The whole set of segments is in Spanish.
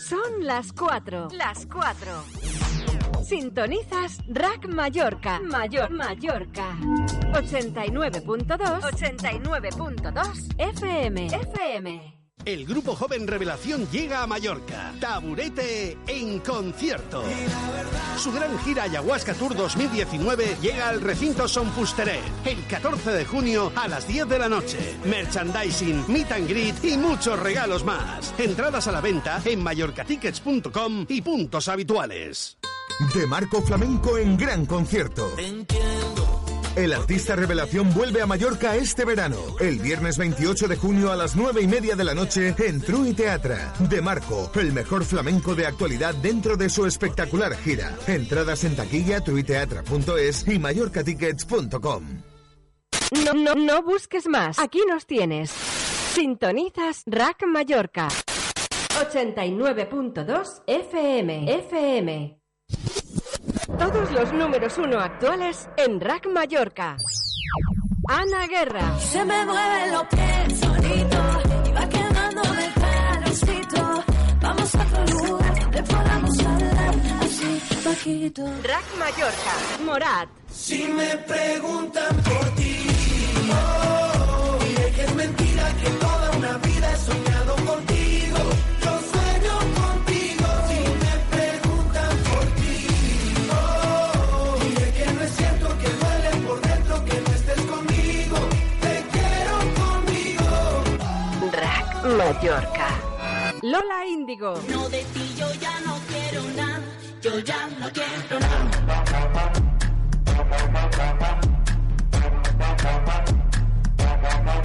Son las 4. Las 4. Sintonizas Rack Mallorca. Mayor Mallorca. 89.2. 89.2 FM. FM. El grupo joven Revelación llega a Mallorca. Taburete en concierto. Su gran gira Ayahuasca Tour 2019 llega al recinto Son Fusteret el 14 de junio a las 10 de la noche. Merchandising, meet and greet y muchos regalos más. Entradas a la venta en mallorcatickets.com y puntos habituales. De Marco Flamenco en gran concierto. El artista revelación vuelve a Mallorca este verano, el viernes 28 de junio a las 9 y media de la noche en Trui Teatra. De Marco, el mejor flamenco de actualidad dentro de su espectacular gira. Entradas en taquilla, truiteatra.es y mallorcatickets.com. No, no, no busques más. Aquí nos tienes. Sintonizas Rack Mallorca. 89.2 FM. FM. Todos los números uno actuales en Rack Mallorca. Ana Guerra. Se me mueven los pies solito y va quedándome el calorcito. Vamos a otro lugar donde podamos hablar así bajito. Rack Mallorca. Morat. Si me preguntan por ti, oh, diré que es mentira que toda Mallorca. Lola Índigo. No de ti yo ya no quiero nada, yo ya no quiero nada.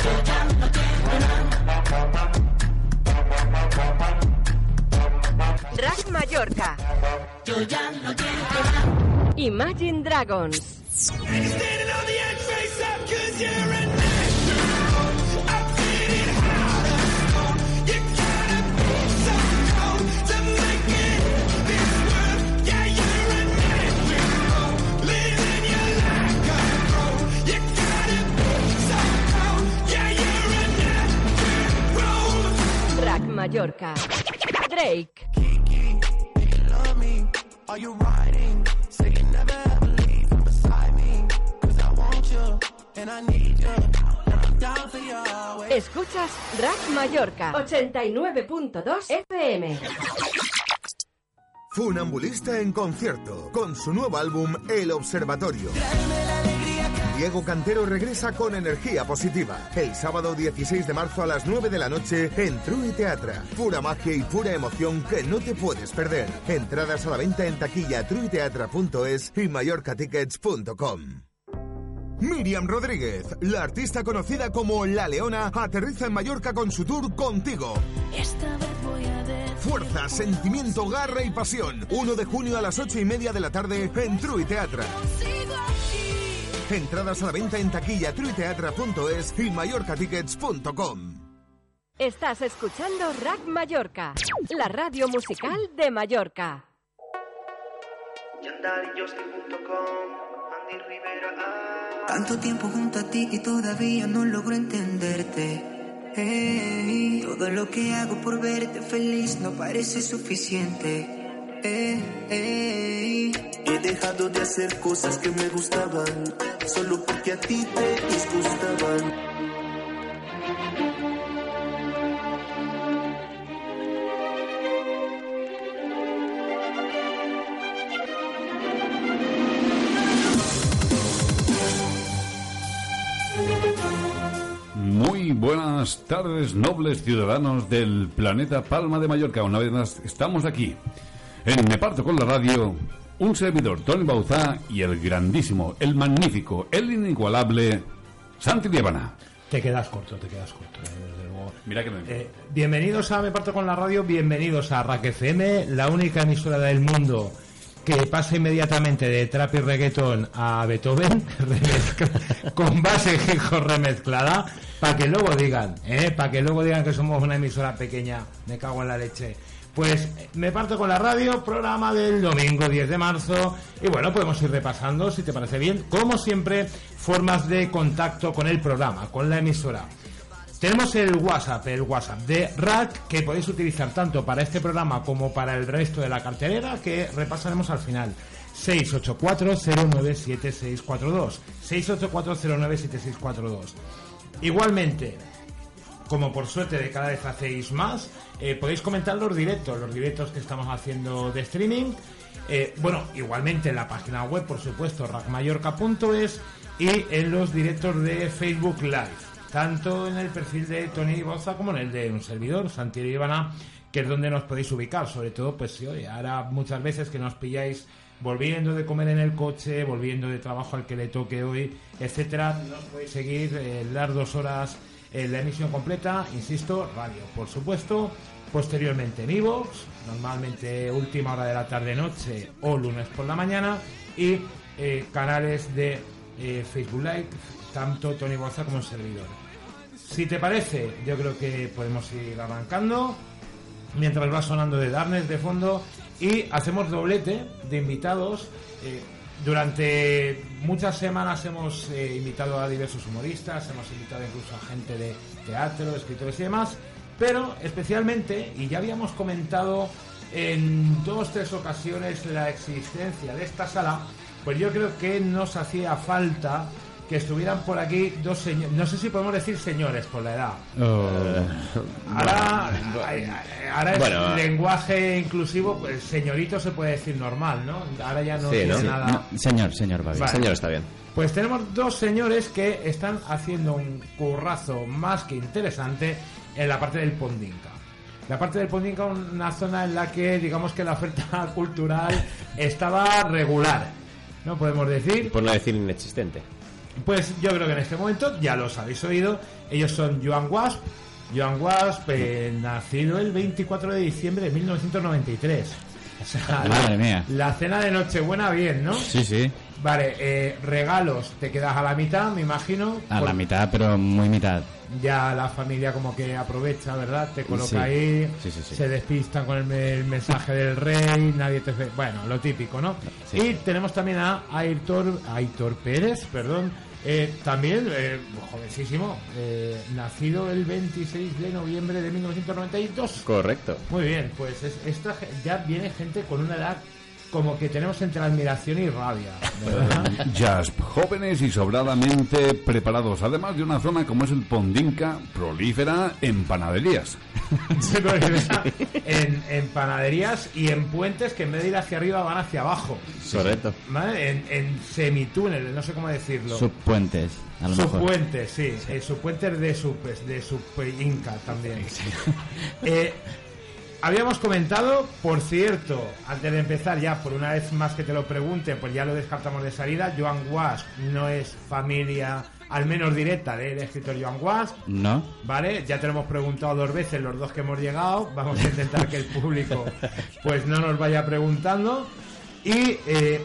Yo ya no quiero nada. Rack Mallorca. Yo ya no quiero nada. Imagine Dragons. You always. Escuchas Rack Mallorca. 89.2 FM. Funambulista en concierto, con su nuevo álbum El Observatorio. Diego Cantero regresa con energía positiva. El sábado 16 de marzo a las 9 de la noche en True Teatra. Pura magia y pura emoción que no te puedes perder. Entradas a la venta en taquilla truiteatra.es y mallorcatickets.com. Miriam Rodríguez, la artista conocida como La Leona, aterriza en Mallorca con su tour Contigo. Esta vez voy a Fuerza, sentimiento, garra y pasión. 1 de junio a las 8 y media de la tarde en True Teatra. Entradas a la venta en taquilla truiteatra.es y mallorcatickets.com. Estás escuchando Rack Mallorca, la radio musical de Mallorca. Andy Rivera. ah. Tanto tiempo junto a ti y todavía no logro entenderte. Ey, todo lo que hago por verte feliz no parece suficiente. Ey, ey. He dejado de hacer cosas que me gustaban, solo porque a ti te disgustaban. Muy buenas tardes, nobles ciudadanos del planeta Palma de Mallorca. Una vez más estamos aquí, en Me Parto con la Radio, un servidor, Tony Bauzá, y el grandísimo, el magnífico, el inigualable Santi Diabana. Te quedas corto, te quedas corto, eh, desde luego. Mira que me... Eh, bienvenidos a Me Parto con la Radio, bienvenidos a Rack FM, la única emisora del mundo que pasa inmediatamente de trap y reggaeton a Beethoven, con base hijo remezclada, para que luego digan, ¿eh? para que luego digan que somos una emisora pequeña, me cago en la leche. Pues me parto con la radio, programa del domingo 10 de marzo, y bueno, podemos ir repasando, si te parece bien, como siempre, formas de contacto con el programa, con la emisora. Tenemos el WhatsApp, el WhatsApp de Rack, que podéis utilizar tanto para este programa como para el resto de la cartelera, que repasaremos al final. 684-097642. 684-097642. Igualmente, como por suerte de cada vez hacéis más, eh, podéis comentar los directos, los directos que estamos haciendo de streaming. Eh, bueno, igualmente en la página web, por supuesto, rackmallorca.es y en los directos de Facebook Live, tanto en el perfil de Tony Boza como en el de un servidor, Santiago Ivana, que es donde nos podéis ubicar, sobre todo, pues si ahora muchas veces que nos pilláis volviendo de comer en el coche, volviendo de trabajo al que le toque hoy, etcétera, nos podéis seguir eh, las dos horas en la emisión completa, insisto, radio, por supuesto, posteriormente en iVoox, normalmente última hora de la tarde-noche o lunes por la mañana, y eh, canales de eh, Facebook Live, tanto Tony Boza como el servidor. Si te parece, yo creo que podemos ir arrancando mientras va sonando de Darnes de fondo y hacemos doblete de invitados. Eh, durante muchas semanas hemos eh, invitado a diversos humoristas, hemos invitado incluso a gente de teatro, escritores y demás, pero especialmente, y ya habíamos comentado en dos tres ocasiones la existencia de esta sala, pues yo creo que nos hacía falta que estuvieran por aquí dos señores, no sé si podemos decir señores por la edad. Ahora, ay, ay, ahora es Bueno, lenguaje inclusivo, pues señorito se puede decir normal, ¿no? Ahora ya no Sí, nada. No, señor, señor, va bien. Vale. Señor, está bien. Pues tenemos dos señores que están haciendo un currazo más que interesante en la parte del Pondinca. La parte del Pondinca, una zona en la que digamos que la oferta cultural estaba regular, ¿no? Podemos decir. Por no decir inexistente. Pues yo creo que en este momento ya los habéis oído. Ellos son Joan Wasp. Joan Wasp, eh, nacido el 24 de diciembre de 1993. O sea, Madre la, mía. la cena de Nochebuena bien, ¿no? Sí, sí. Vale, eh, regalos, te quedas a la mitad, me imagino. A Por- la mitad, pero muy mitad. Ya la familia como que aprovecha, ¿verdad? Te coloca Sí. ahí, Sí, sí, sí. se despistan con el, me- el mensaje del rey, nadie te... Bueno, lo típico, ¿no? Y tenemos también a Aitor, Aitor Pérez, perdón, eh, también eh, jovencísimo, eh, nacido el 26 de noviembre de 1992. Correcto. Muy bien, pues es- esta ya viene gente con una edad como que tenemos entre admiración y rabia, ¿verdad? Jasp, jóvenes y sobradamente preparados, además de una zona como es el Pondinca, prolífera en panaderías. Sí, porque está en, en panaderías y en puentes que en vez de ir hacia arriba van hacia abajo. Correcto. ¿Vale? En, en semitúneles, no sé cómo decirlo. Subpuentes, a lo mejor. Subpuentes, sí. Eh, subpuentes de sub, de sub Inca también. Eh, habíamos comentado, por cierto, antes de empezar ya, por una vez más que te lo pregunte, pues ya lo descartamos de salida. Joan Wasp no es familia, al menos directa, del escritor Joan Wasp. ¿No? Vale, ya te lo hemos preguntado dos veces los dos que hemos llegado. Vamos a intentar que el público pues no nos vaya preguntando. Y eh,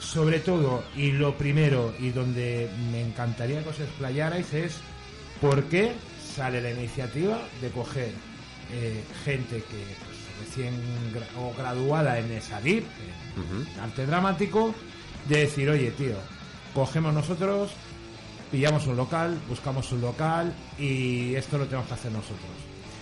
sobre todo, y lo primero, y donde me encantaría que os explayarais, es por qué sale la iniciativa de coger eh, gente que pues, recién gra- o graduada en en arte dramático, de decir, oye tío, cogemos nosotros, pillamos un local, buscamos un local y esto lo tenemos que hacer nosotros.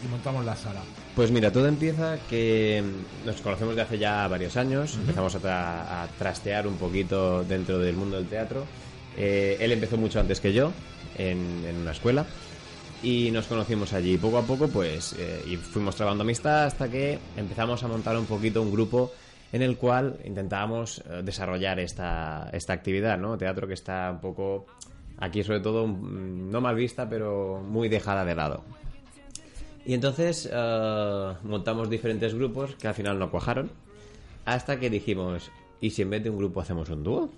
Y montamos la sala. Pues mira, todo empieza que mm, nos conocemos de hace ya varios años, empezamos a, tra- a trastear un poquito dentro del mundo del teatro. Eh, él empezó mucho antes que yo en, en una escuela y nos conocimos allí. Poco a poco, pues, eh, y fuimos trabando amistad hasta que empezamos a montar un poquito un grupo en el cual intentábamos eh, desarrollar esta, esta actividad, ¿no? Teatro que está un poco, aquí sobre todo, mm, no mal vista, pero muy dejada de lado. Y entonces eh, montamos diferentes grupos que al final no cuajaron. Hasta que dijimos, ¿y si en vez de un grupo hacemos un dúo?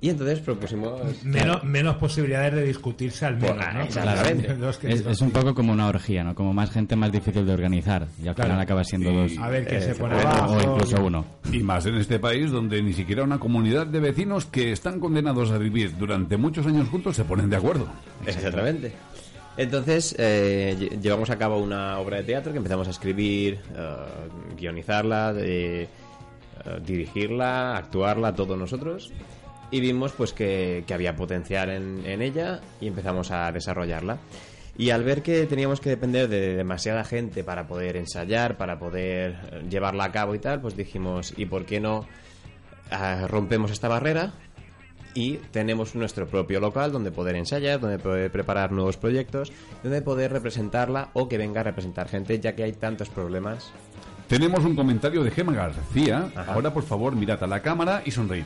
Y entonces propusimos... Menos, menos posibilidades de discutirse al menos, Pues, ¿no? exactamente. Que- Es, es un poco como una orgía, ¿no? Como más gente, más difícil de organizar. Y al Claro. final acaba siendo Y- dos. A ver qué Eh, se pone o, abajo. o incluso uno. Y más en este país donde ni siquiera una comunidad de vecinos que están condenados a vivir durante muchos años juntos se ponen de acuerdo. Exactamente. Entonces, eh, lle- llevamos a cabo una obra de teatro que empezamos a escribir, eh, guionizarla, de, eh, dirigirla, actuarla, todos nosotros. Y vimos pues que, que había potencial en, en ella y empezamos a desarrollarla. Y al ver que teníamos que depender de demasiada gente para poder ensayar, para poder eh, llevarla a cabo y tal, pues dijimos, ¿y por qué no ah, rompemos esta barrera? Y tenemos nuestro propio local donde poder ensayar, donde poder preparar nuevos proyectos, donde poder representarla o que venga a representar gente, ya que hay tantos problemas. Tenemos un comentario de Gemma García. Ahora, por favor, mirad a la cámara y sonreíd.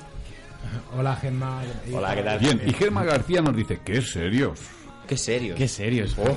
Hola, Gemma. Hola, ¿qué tal? Bien, y Gemma García nos dice, qué serios. Qué serio. Qué serios. Qué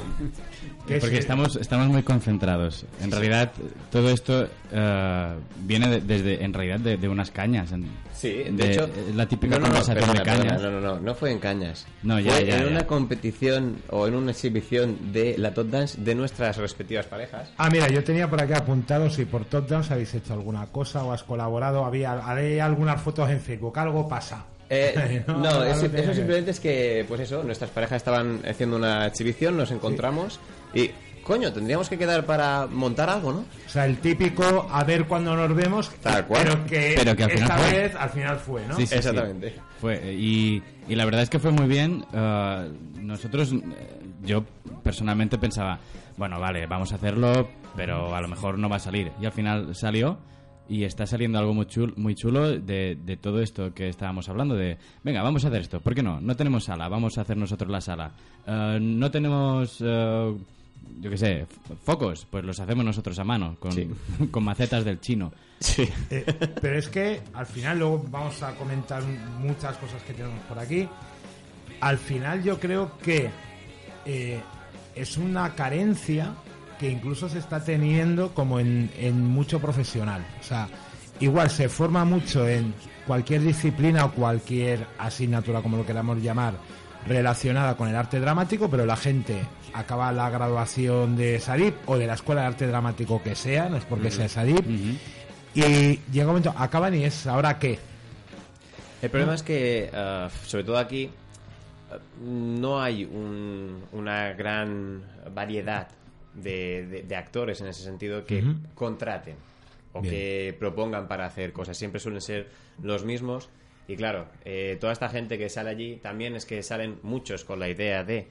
Porque estamos, estamos muy concentrados. En realidad, todo esto eh, viene de- desde, en realidad, de, de unas cañas. En- Sí, de, de- hecho. la típica no, no, no, conversación perdona, de cañas. perdona, no, no, no, no fue en cañas. No, ya, fue ya, en ya. una competición o en una exhibición de la Top Dance de nuestras respectivas parejas. Ah, mira, yo tenía por aquí apuntado si por Top Dance habéis hecho alguna cosa o has colaborado. Había haré algunas fotos en Facebook, algo pasa. Eh, no, algo es- eso que- simplemente es que, pues eso, nuestras parejas estaban haciendo una exhibición, nos encontramos y, coño, tendríamos que quedar para montar algo, ¿no? O sea, el típico a ver cuando nos vemos, Tal cual. pero que, Pero que al final esta fue. vez al final fue, ¿no? Sí, sí, sí. Exactamente. Fue, y, y la verdad es que fue muy bien. eh, nosotros, eh, yo personalmente pensaba, bueno, vale, vamos a hacerlo, pero a lo mejor no va a salir. Y al final salió y está saliendo algo muy chulo, muy chulo de, de todo esto que estábamos hablando. De, venga, vamos a hacer esto. ¿Por qué no? No tenemos sala, vamos a hacer nosotros la sala. Eh, no tenemos... eh, yo qué sé, focos, pues los hacemos nosotros a mano, con, Sí. con macetas del chino. Sí. Eh, pero es que al final luego vamos a comentar muchas cosas que tenemos por aquí. Al final yo creo que eh, es una carencia que incluso se está teniendo como en, en mucho profesional. O sea, igual se forma mucho en cualquier disciplina o cualquier asignatura, como lo queramos llamar, relacionada con el arte dramático, pero la gente acaba la graduación de SADIP o de la escuela de arte dramático que sea, no es porque sea SADIP, y llega un momento, acaban y es, ¿ahora qué? El problema es que, eh, sobre todo aquí, eh, no hay un- una gran variedad de, de- de actores en ese sentido que contraten o Bien. que propongan para hacer cosas. Siempre suelen ser los mismos. Y claro, eh, toda esta gente que sale allí también es que salen muchos con la idea de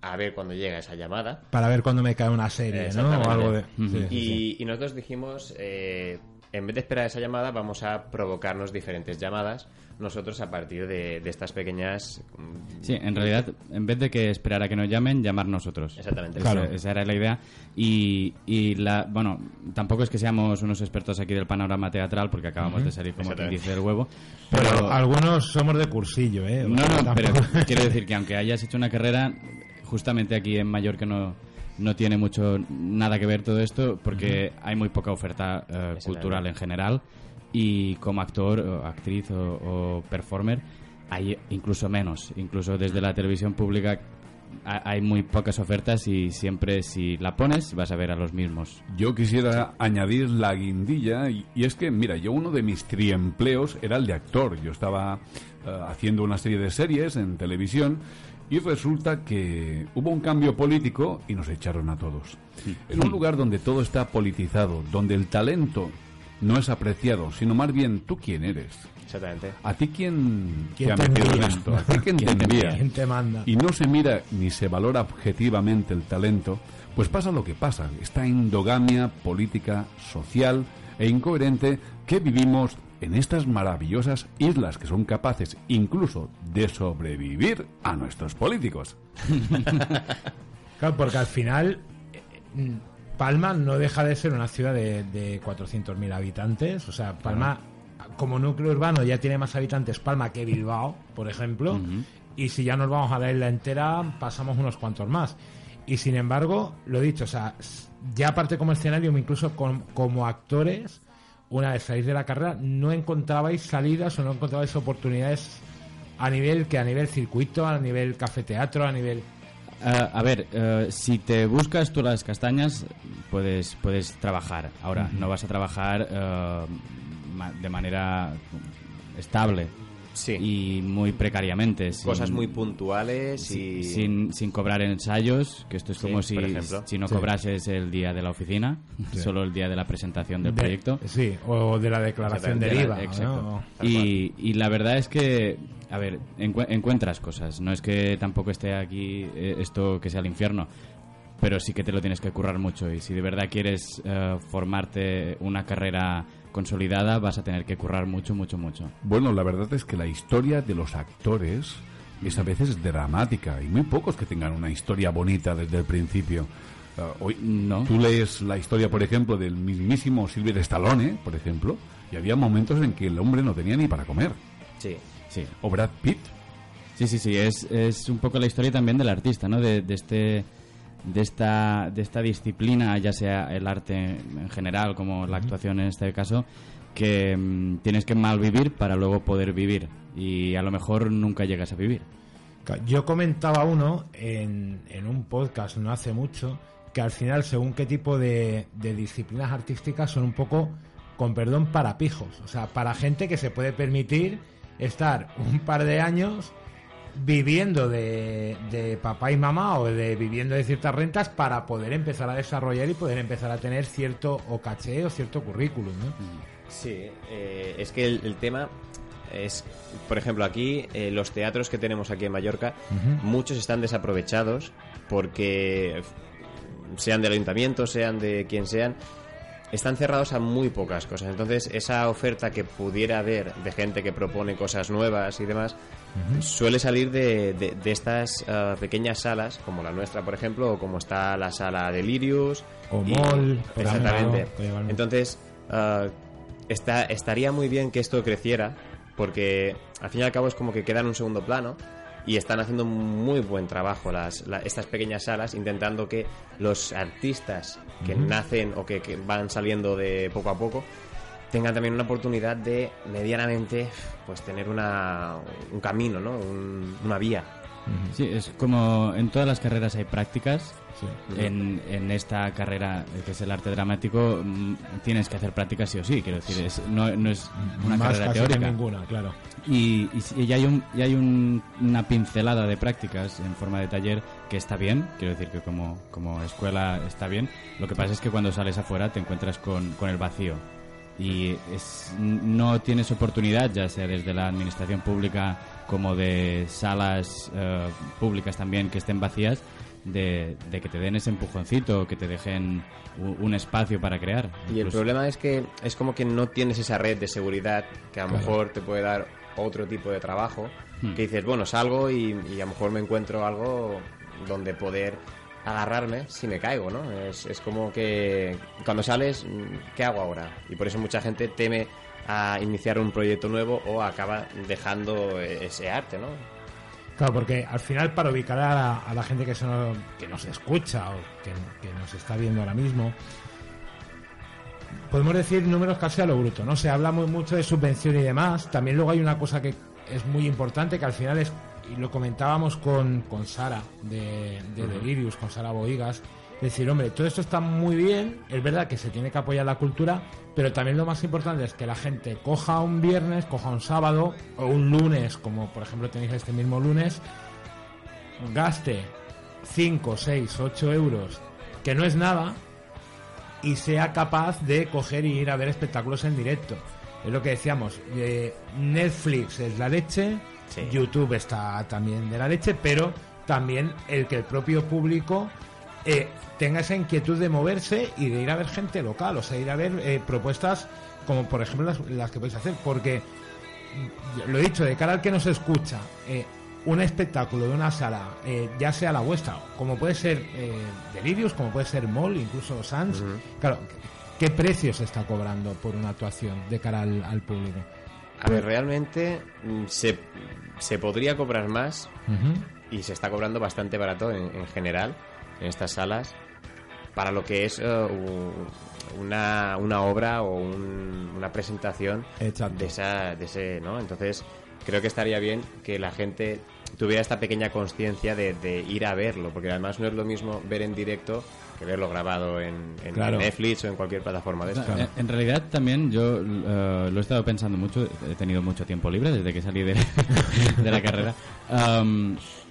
a ver cuando llega esa llamada. Para ver cuándo me cae una serie, ¿no? Exactamente. O algo de... Ujú. sí, sí, y, sí. y nosotros dijimos, eh, en vez de esperar esa llamada, vamos a provocarnos diferentes llamadas nosotros a partir de, de estas pequeñas... mm, Sí, en realidad, en vez de que esperar a que nos llamen, llamar nosotros. Exactamente. Esa, Claro. esa era la idea. Y, y la, bueno, tampoco es que seamos unos expertos aquí del panorama teatral, porque acabamos de salir, como quien dice, del huevo. Pero, Pero, algunos somos de cursillo, ¿eh? No, no, pero quiero decir que aunque hayas hecho una carrera, justamente aquí en Mallorca no, no tiene mucho nada que ver todo esto, porque hay muy poca oferta eh, cultural en general. Y como actor, o actriz o, o performer, hay incluso menos. Incluso desde la televisión pública ha- hay muy pocas ofertas y siempre si la pones vas a ver a los mismos. Yo quisiera añadir la guindilla y, y es que, mira, yo uno de mis triempleos era el de actor. Yo estaba eh, haciendo una serie de series en televisión y resulta que hubo un cambio político y nos echaron a todos. En un lugar donde todo está politizado, donde el talento no es apreciado, sino más bien tú quién eres. Exactamente. ¿A ti quién, ¿Quién te ha metido en esto? ¿A ti quién te ¿Quién te envía? ¿Quién te manda? y no se mira ni se valora objetivamente el talento, pues pasa lo que pasa, esta endogamia política, social e incoherente que vivimos en estas maravillosas islas que son capaces incluso de sobrevivir a nuestros políticos. Claro, porque al final eh, Palma no deja de ser una ciudad de, de 400.000 habitantes. O sea, Palma, como núcleo urbano, ya tiene más habitantes Palma que Bilbao, por ejemplo. Y si ya nos vamos a la isla entera, pasamos unos cuantos más. Y sin embargo, lo dicho, o sea, ya aparte como escenario, incluso com- como actores, una vez salís de la carrera, no encontrabais salidas o no encontrabais oportunidades a nivel que a nivel circuito, a nivel café teatro, a nivel Ah, a ver, eh, si te buscas tú las castañas, puedes, puedes trabajar. Ahora, no vas a trabajar eh, ma- de manera estable Sí. y muy precariamente. sin- Cosas muy puntuales si- y... sin, sin cobrar ensayos, que esto es Sí, como si, por ejemplo. si no Sí. cobrases el día de la oficina, solo el día de la presentación del De- proyecto. Sí, o de la declaración De la- IVA. exacto. ¿no? Y, y la verdad es que, a ver, encue- encuentras cosas. No es que tampoco esté aquí eh, esto que sea el infierno, pero sí que te lo tienes que currar mucho y si de verdad quieres eh, formarte una carrera consolidada vas a tener que currar mucho, mucho, mucho. Bueno, la verdad es que la historia de los actores es a veces dramática y muy pocos que tengan una historia bonita desde el principio. Ah, hoy, No. Tú lees la historia, por ejemplo, del mismísimo Silver Stallone, por ejemplo, y había momentos en que el hombre no tenía ni para comer. Sí. Sí. O Brad Pitt. Sí, sí, sí, es, es un poco la historia también del artista, ¿no? De, de este de esta de esta disciplina, ya sea el arte en general como la actuación en este caso, que mm, tienes que malvivir para luego poder vivir y a lo mejor nunca llegas a vivir. Yo comentaba uno en, en un podcast no hace mucho que al final, según qué tipo de, de disciplinas artísticas, son un poco, con perdón, para pijos. O sea, para gente que se puede permitir estar un par de años viviendo de, de papá y mamá o de viviendo de ciertas rentas para poder empezar a desarrollar y poder empezar a tener cierto o caché o cierto currículum, ¿no? Sí, eh, es que el, el tema es, por ejemplo, aquí eh, los teatros que tenemos aquí en Mallorca, muchos están desaprovechados porque sean del ayuntamiento, sean de quien sean, están cerrados a muy pocas cosas. Entonces, esa oferta que pudiera haber de gente que propone cosas nuevas y demás, suele salir de, de- de estas ah, pequeñas salas, como la nuestra, por ejemplo, o como está la sala Delirius. O y- Mall, Exactamente. Entonces, ah, está, estaría muy bien que esto creciera, porque al fin y al cabo es como que queda en un segundo plano y están haciendo muy buen trabajo las, la- estas pequeñas salas, intentando que los artistas que nacen o que, que van saliendo de poco a poco tengan también una oportunidad de medianamente pues tener una, un camino, ¿no? Un- una vía. Sí, es como en todas las carreras hay prácticas. Sí. En, en esta carrera, que es el arte dramático, mm, tienes que hacer prácticas sí o sí. Quiero decir, es, no, no es una Más carrera que teórica. ninguna, claro. Y, y, y hay, un, y hay un- una pincelada de prácticas en forma de taller que está bien, quiero decir que como, como escuela está bien. Lo que pasa es que cuando sales afuera te encuentras con, con el vacío y es, no tienes oportunidad, ya sea desde la administración pública como de salas eh, públicas también que estén vacías, de, de que te den ese empujoncito, que te dejen u- un espacio para crear. Y el problema es que es como que no tienes esa red de seguridad que a lo Claro. mejor te puede dar otro tipo de trabajo. Hmm. Que dices, bueno, salgo y, y a lo mejor me encuentro algo donde poder agarrarme si me caigo, ¿no? Es, es como que cuando sales, ¿qué hago ahora? Y por eso mucha gente teme a iniciar un proyecto nuevo o acaba dejando eh, ese arte, ¿no? Claro, porque al final para ubicar a la, a la gente que, nos, que nos escucha o que, que nos está viendo ahora mismo, podemos decir números casi a lo bruto, ¿no? Se habla muy mucho de subvención y demás. También luego hay una cosa que es muy importante, que al final es, y lo comentábamos con, con Sara de, de Delirius, con Sara Boigas, decir, hombre, todo esto está muy bien, es verdad que se tiene que apoyar la cultura, pero también lo más importante es que la gente coja un viernes, coja un sábado o un lunes, como por ejemplo tenéis este mismo lunes, gaste 5, 6, 8 euros, que no es nada, y sea capaz de coger y ir a ver espectáculos en directo. Es lo que decíamos, eh, Netflix es la leche, Sí. YouTube está también de la leche, pero también el que el propio público eh, tenga esa inquietud de moverse y de ir a ver gente local, o sea, ir a ver eh, propuestas como por ejemplo las, las que podéis hacer, porque mm, lo he dicho, de cara al que nos escucha, eh, un espectáculo de una sala, eh, ya sea la vuestra, como puede ser eh, Delirius, como puede ser Mall, incluso Sans, claro, ¿qué precio se está cobrando por una actuación de cara al, al público? A ver, realmente mm, se, se podría cobrar más y se está cobrando bastante barato en, en general en estas salas para lo que es eh, u- una, una obra o un- una presentación Exacto. de esa de ese no entonces creo que estaría bien que la gente tuviera esta pequeña conciencia de, de ir a verlo porque además no es lo mismo ver en directo que verlo grabado en, en Claro. Netflix o en cualquier plataforma de O sea, estas en, realidad también yo eh, lo he estado pensando mucho, he tenido mucho tiempo libre desde que salí de, de la carrera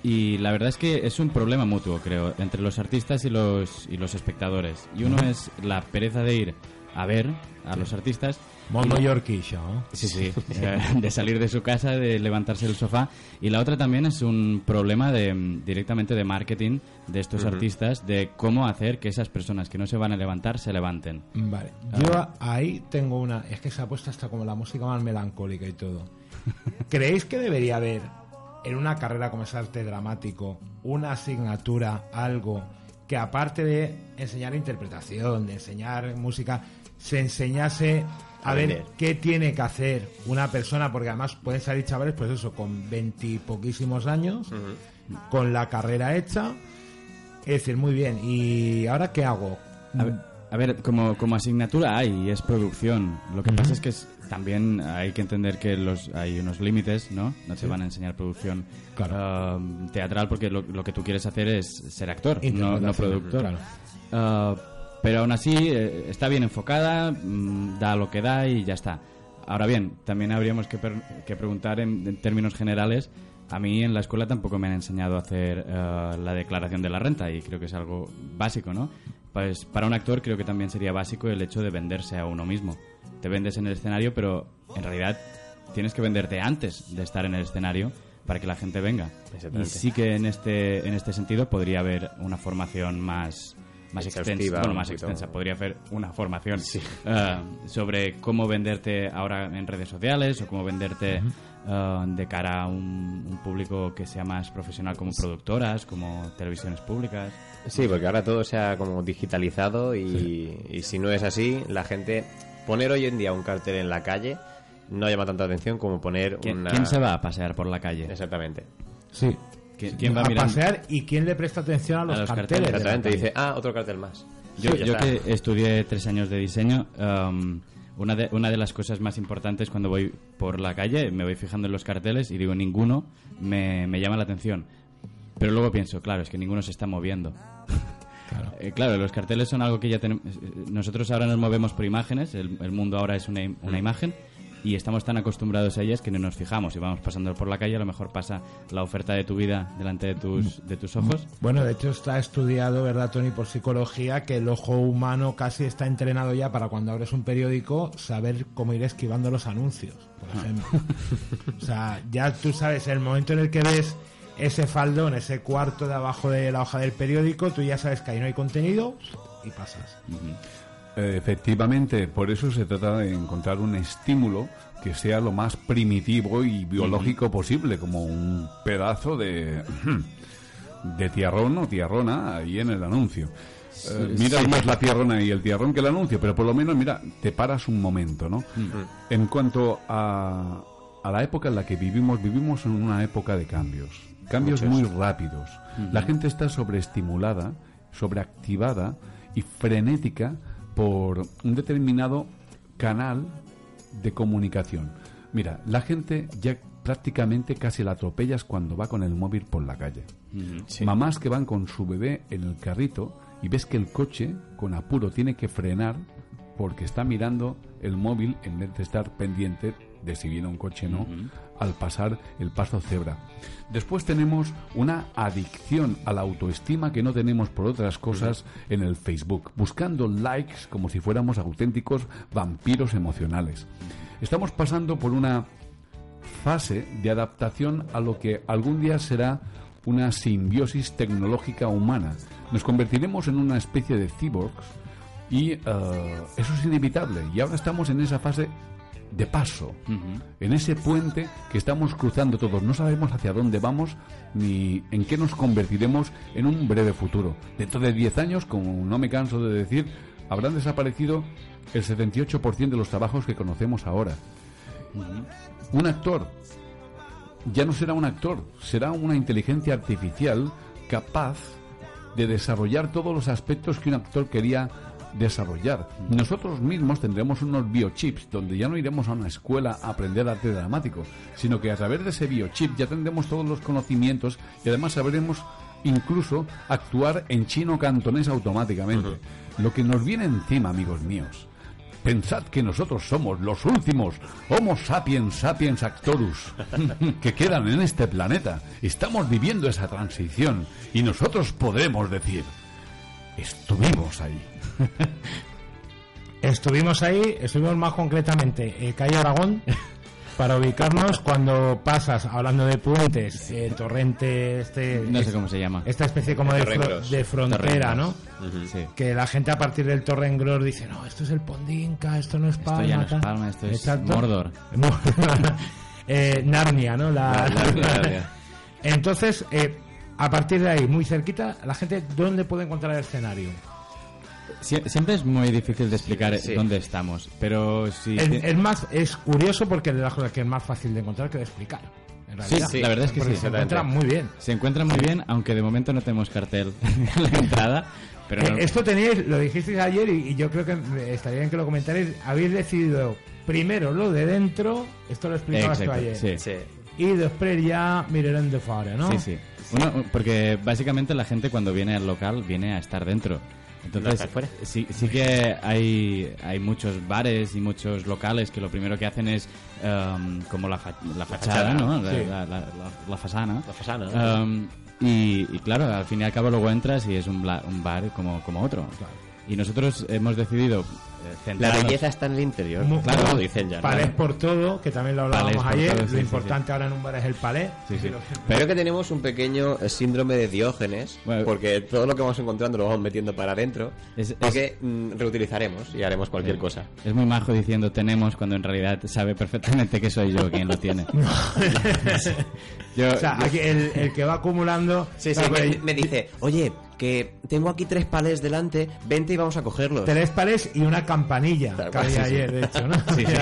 y la verdad es que es un problema mutuo creo entre los artistas y los, y los espectadores y uno es la pereza de ir a ver a los artistas. Molt Y- mallorquí, això, eh? Sí, sí, de salir de su casa, de levantarse del sofá. Y la otra también es un problema de, mm, directamente de marketing de estos Ujú. artistas, de cómo hacer que esas personas que no se van a levantar se levanten. Vale. Yo ahí tengo una. Es que se ha puesto hasta como la música más melancólica y todo. ¿Creéis que debería haber en una carrera como es arte dramático una asignatura, algo que aparte de enseñar interpretación, de enseñar música, se enseñase a A ver vender. qué tiene que hacer una persona? Porque además pueden salir chavales, pues eso, con veintipoquísimos años, con la carrera hecha. Es decir, muy bien. ¿Y ahora qué hago? A ver, a ver, como, como asignatura hay, y es producción. Lo que pasa es que es- también hay que entender que los hay unos límites, ¿no? No te Sí. van a enseñar producción ah, teatral porque lo, lo que tú quieres hacer es ser actor, no, no productor. claro. Ah, pero aún así eh, está bien enfocada, mm, da lo que da y ya está. Ahora bien, también habríamos que, per- que preguntar en, en términos generales. A mí en la escuela tampoco me han enseñado a hacer eh, la declaración de la renta y creo que es algo básico, ¿no? Pues para un actor creo que también sería básico el hecho de venderse a uno mismo. Te vendes en el escenario, pero en realidad tienes que venderte antes de estar en el escenario para que la gente venga. Y sí que en este en este sentido podría haber una formación más más extensa, bueno, más extensa. Podría haber una formación eh, sobre cómo venderte ahora en redes sociales o cómo venderte eh, de cara a un, un público que sea más profesional como productoras, como televisiones públicas. Sí, porque ahora todo se ha como digitalizado y, y si no es así, la gente... Poner hoy en día un cartel en la calle no llama tanta atención como poner ¿Quién, una... quién se va a pasear por la calle? Exactamente. Sí. ¿Quién, quién va a mirando? pasear y quién le presta atención a los, los carteles. carteles. Exactamente, dice, ah, otro cartel más. Yo, Sí, yo que estudié tres años de diseño, um, una, de, una de las cosas más importantes cuando voy por la calle, me voy fijando en los carteles y digo, ninguno me, me llama la atención. Pero luego pienso, claro, es que ninguno se está moviendo. Eh, Claro, los carteles son algo que ya tenemos. eh, Nosotros ahora nos movemos por imágenes, el, el mundo ahora es una, Mm. imagen y estamos tan acostumbrados a ellas que no nos fijamos. Y vamos pasando por la calle, a lo mejor pasa la oferta de tu vida delante de tus, de tus ojos. Bueno, de hecho está estudiado, ¿verdad, Tony, por psicología, que el ojo humano casi está entrenado ya para cuando abres un periódico saber cómo ir esquivando los anuncios, por Ah. ejemplo. o sea, ya tú sabes, el momento en el que ves ese faldón, ese cuarto de abajo de la hoja del periódico, tú ya sabes que ahí no hay contenido y pasas. Eh, Efectivamente, por eso se trata de encontrar un estímulo que sea lo más primitivo y biológico posible, como un pedazo de, de tiarrón o tiarrona ahí en el anuncio. Eh, miras sí. más la tiarrona y el tiarrón que el anuncio, pero por lo menos, mira, te paras un momento, ¿no? En cuanto a, a la época en la que vivimos, vivimos en una época de cambios. Cambios Muchos. muy rápidos. La gente está sobreestimulada, sobreactivada y frenética por un determinado canal de comunicación. Mira, la gente ya prácticamente casi la atropellas cuando va con el móvil por la calle. Mamás que van con su bebé en el carrito y ves que el coche con apuro tiene que frenar porque está mirando el móvil en vez de estar pendiente de si viene un coche o no al pasar el paso cebra. Después tenemos una adicción a la autoestima que no tenemos por otras cosas en el Facebook, buscando likes como si fuéramos auténticos vampiros emocionales. Estamos pasando por una fase de adaptación a lo que algún día será una simbiosis tecnológica humana. Nos convertiremos en una especie de cyborgs y eh, eso es inevitable. Y ahora estamos en esa fase de paso, en ese puente que estamos cruzando todos. No sabemos hacia dónde vamos ni en qué nos convertiremos en un breve futuro. Dentro de 10 años, como no me canso de decir, habrán desaparecido el 78% de los trabajos que conocemos ahora. Un actor ya no será un actor, será una inteligencia artificial capaz de desarrollar todos los aspectos que un actor quería desarrollar. Nosotros mismos tendremos unos biochips donde ya no iremos a una escuela a aprender arte dramático, sino que a través de ese biochip ya tendremos todos los conocimientos y además sabremos incluso actuar en chino cantonés automáticamente. Lo que nos viene encima, amigos míos, Pensad que nosotros somos los últimos Homo sapiens sapiens actorus que quedan en este planeta. Estamos viviendo esa transición y nosotros podremos decir, estuvimos ahí. Estuvimos ahí, estuvimos más concretamente en calle Aragón para ubicarnos cuando pasas, hablando de puentes, eh, torrente, este, No sé cómo se llama. esta especie como de, fro- de frontera, ¿no? Sí. Que la gente a partir del Torrengros dice, no, esto es el Pondinca, esto no es Palma. Esto ya no es tal". Palma, esto es Exacto. Mordor. Eh, Narnia, ¿no? La- La- la- Narnia. Entonces, eh, a partir de ahí, muy cerquita, la gente, ¿dónde puede encontrar el escenario? Sie- Siempre es muy difícil de explicar Sí. dónde estamos, pero si... Es, ti- es más, es curioso porque es de las cosas que es más fácil de encontrar que de explicar. En Sí, realidad. sí, la verdad es que Porque sí. se encuentra muy bien. Se encuentra muy bien, aunque de momento no tenemos cartel en la entrada, pero no- Eh, esto teníais, lo dijisteis ayer y, y yo creo que estaría bien que lo comentarais. Habéis decidido primero lo de dentro, esto lo explicabas tú Exacto, ayer, sí. Sí. y después ya mirarán de fuera, ¿no? Sí, sí. Uno, porque básicamente la gente cuando viene al local viene a estar dentro. Entonces, sí, sí que hay, hay muchos bares y muchos locales que lo primero que hacen es um, como la, fa- la fachada, fachada, ¿no? La, sí. la, fasana. La fasana. Um, y, y claro, al fin y al cabo luego entras y es un, bla- un bar como, como otro. Y nosotros hemos decidido eh, La belleza está en el interior. Mu- Claro, lo dicen ya. ¿no? Palés por todo, que también lo hablábamos Palés ayer. todo, sí, lo sí, importante ahora en un bar es el palé. Sí, sí. Creo que tenemos un pequeño eh, síndrome de Diógenes, Bueno. porque todo lo que vamos encontrando lo vamos metiendo para adentro, Es- porque mm, reutilizaremos y haremos cualquier cosa. Es muy majo diciendo tenemos cuando en realidad sabe perfectamente que soy yo quien lo tiene. Yo- O sea, yo- aquí el, el que va acumulando. Sí, sí, Claro, me, me dice, oye, que tengo aquí tres palés delante, vente y vamos a cogerlos. Tres palés y una campanilla Tal que había sí, sí. ayer, de hecho, ¿no? Sí.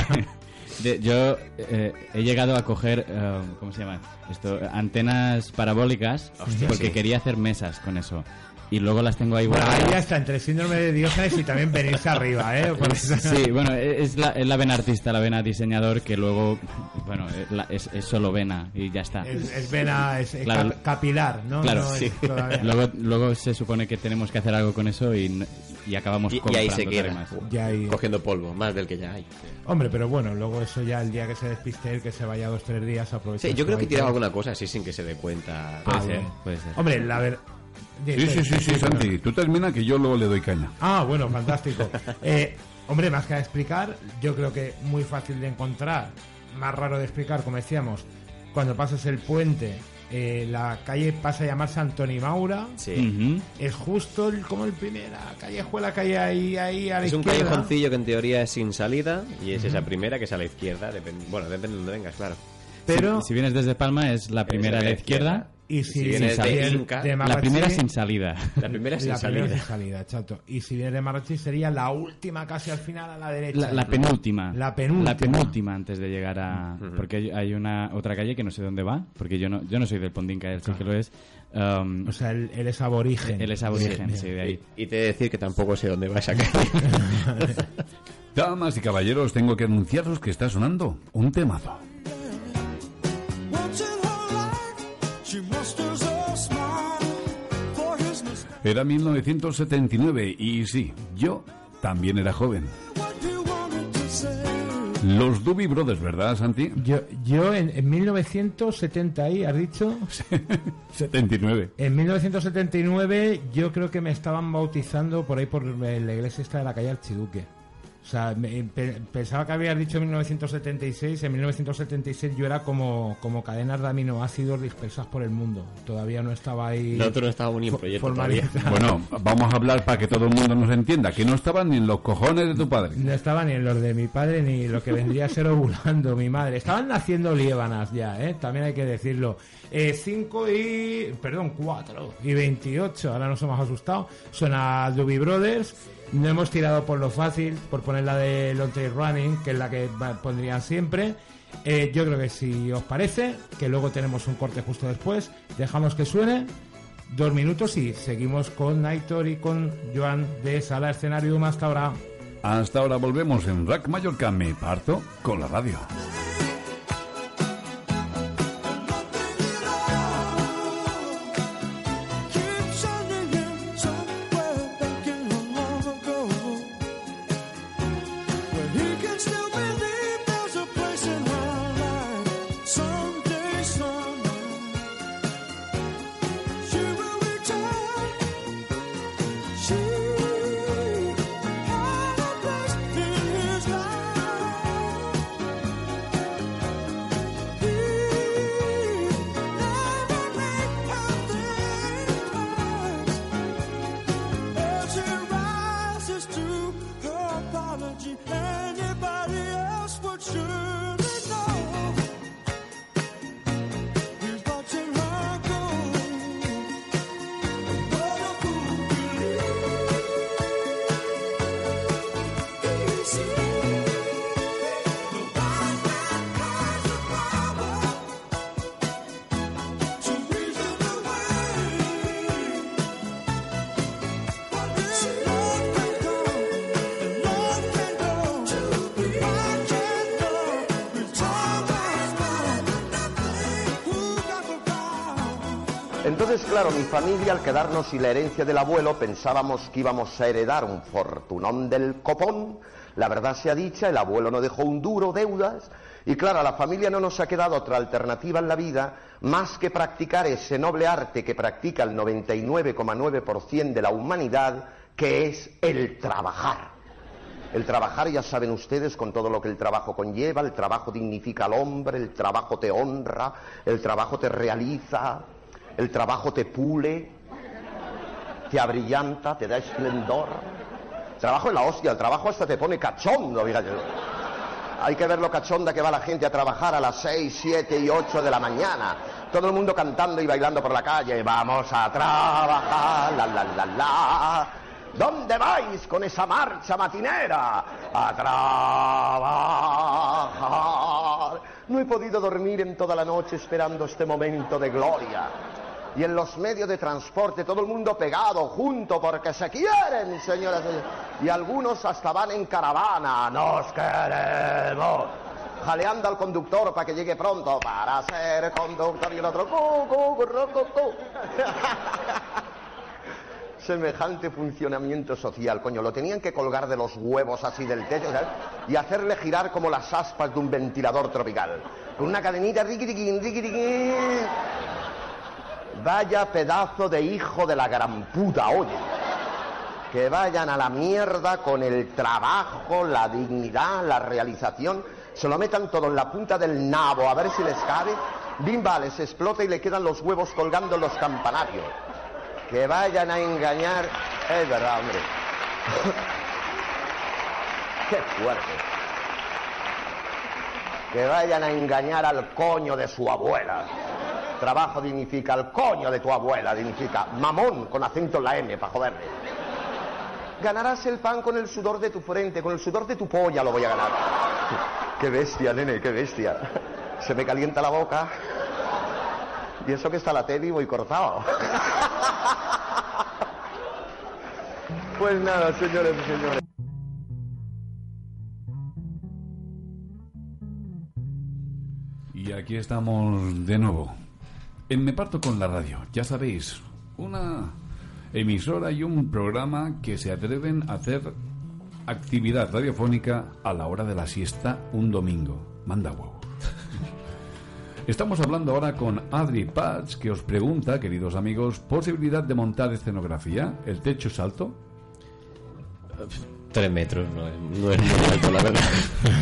De- yo eh, he llegado a coger, eh, ¿cómo se llama? Esto, antenas parabólicas porque quería hacer mesas con eso. Y luego las tengo ahí Bueno, ahí está, entre síndrome de Diógenes y también venirse arriba, ¿eh? Porque- Sí, bueno, es la, es la vena artista, la vena diseñador que luego, bueno, eh, la- es, es solo vena y ya está. Es, es vena, es, es Claro. cap- capilar, ¿no? Claro, No es sí. Luego, luego se supone que tenemos que hacer algo con eso y, y acabamos Y, y ahí se queda, más. Ya ahí- cogiendo polvo, más del que ya hay. Hombre, pero bueno, luego eso ya el día que se despiste él, que se vaya dos tres días, aprovecha. Sí, yo creo que tiene tiraba alguna cosa así sin que se dé cuenta. Puede Ah, ser, bueno. puede ser. Hombre, la Sí, sí, sí, sí, Santi. Tú termina que yo luego le doy caña. Ah, bueno, fantástico. Eh, hombre, más que a explicar, yo creo que muy fácil de encontrar, más raro de explicar, como decíamos, cuando pasas el puente, eh, la calle pasa a llamarse Antoni Maura. Sí. Es justo el- como el primera callejuela que hay ahí, ahí a la Es un izquierda. callejoncillo que en teoría es sin salida y es esa primera que es a la izquierda. depende- bueno, depende de donde vengas, claro. Pero, si, si vienes desde Palma es la primera a la izquierda, y si, si vienes si de Inca, de la primera sin salida. La primera sin la primera salida. sin salida, chato. Y si vienes de Marrachí sería la última casi al final a la derecha. La, la penúltima. La penúltima. La penúltima antes de llegar a... Porque hay, una otra calle que no sé dónde va, porque yo no, yo no soy del Pondinca, él sí que lo es. Um, O sea, él, él es aborigen. él es aborigen, sí, de ahí. Y te he de decir que tampoco sé dónde va esa calle. Damas y caballeros, tengo que anunciaros que está sonando un temazo. Era 1979 y sí, yo también era joven. Los Doobie Brothers, ¿verdad, Santi? Yo, yo en, en 1970 ahí, ¿has dicho? 79. En 1979 yo creo que me estaban bautizando por ahí por la iglesia esta de la calle Archiduque. O sea, me- pe- pensaba que habías dicho 1976. En 1976 yo era como, como cadenas de aminoácidos dispersas por el mundo. Todavía no estaba ahí. Nosotros no estábamos ni en proyecto todavía. Bueno, vamos a hablar para que todo el mundo nos entienda, que no estaban ni en los cojones de tu padre. No estaba ni en los de mi padre ni lo que vendría a ser ovulando mi madre. Estaban naciendo liébanas ya, ¿eh? También hay que decirlo. 5 y... perdón, 4 y 28. Ahora nos hemos asustado. Suena Doobie Brothers. No hemos tirado por lo fácil, por poner la de Long Trail Running, que es la que pondrían siempre. Eh, yo creo que si os parece, que luego tenemos un corte justo después, dejamos que suene dos minutos y seguimos con Aitor y con Joan de Sala Escenario hasta ahora. Hasta ahora volvemos en Rack Mallorca. Me parto con la radio. Entonces, claro, mi familia, al quedarnos sin la herencia del abuelo, pensábamos que íbamos a heredar un fortunón del copón. La verdad sea dicha, el abuelo no dejó un duro, deudas. Y claro, a la familia no nos ha quedado otra alternativa en la vida más que practicar ese noble arte que practica el 99,9% de la humanidad, que es el trabajar. El trabajar, ya saben ustedes, con todo lo que el trabajo conlleva, el trabajo dignifica al hombre, el trabajo te honra, el trabajo te realiza, el trabajo te pule, te abrillanta, te da esplendor. Trabajo es la hostia, el trabajo hasta te pone cachondo, fíjate. Hay que ver lo cachonda que va la gente a trabajar a las 6, 7 y 8 de la mañana. Todo el mundo cantando y bailando por la calle. Vamos a trabajar, la la la la. ¿Dónde vais con esa marcha matinera? A trabajar. No he podido dormir en toda la noche esperando este momento de gloria. Y en los medios de transporte todo el mundo pegado, junto, porque se quieren, señoras y algunos hasta van en caravana. Nos queremos. Jaleando al conductor para que llegue pronto para ser conductor y el otro. cu, cu, cu, cu, semejante funcionamiento social, coño, lo tenían que colgar de los huevos así del techo y hacerle girar como las aspas de un ventilador tropical. Con una cadenita, riquitiquín, riquitiquín. Vaya pedazo de hijo de la gran puta, oye. Que vayan a la mierda con el trabajo, la dignidad, la realización. Se lo metan todo en la punta del nabo a ver si les cabe. Bimba, les explota y le quedan los huevos colgando en los campanarios. Que vayan a engañar. Es verdad, hombre. Qué fuerte. Que vayan a engañar al coño de su abuela. Trabajo dignifica al coño de tu abuela, dignifica mamón con acento en la M para joderle. Ganarás el pan con el sudor de tu frente, con el sudor de tu polla lo voy a ganar. Qué bestia, nene, qué bestia. Se me calienta la boca. Y eso que está la té vivo y cortado. Pues nada, señores y señores. Y aquí estamos de nuevo. En Me Parto con la Radio, ya sabéis, una emisora y un programa que se atreven a hacer actividad radiofónica a la hora de la siesta un domingo. Manda huevos. Estamos hablando ahora con Adri Paz, que os pregunta, queridos amigos, posibilidad de montar escenografía. ¿El techo es alto? Tres metros, no es, no es muy alto, la verdad.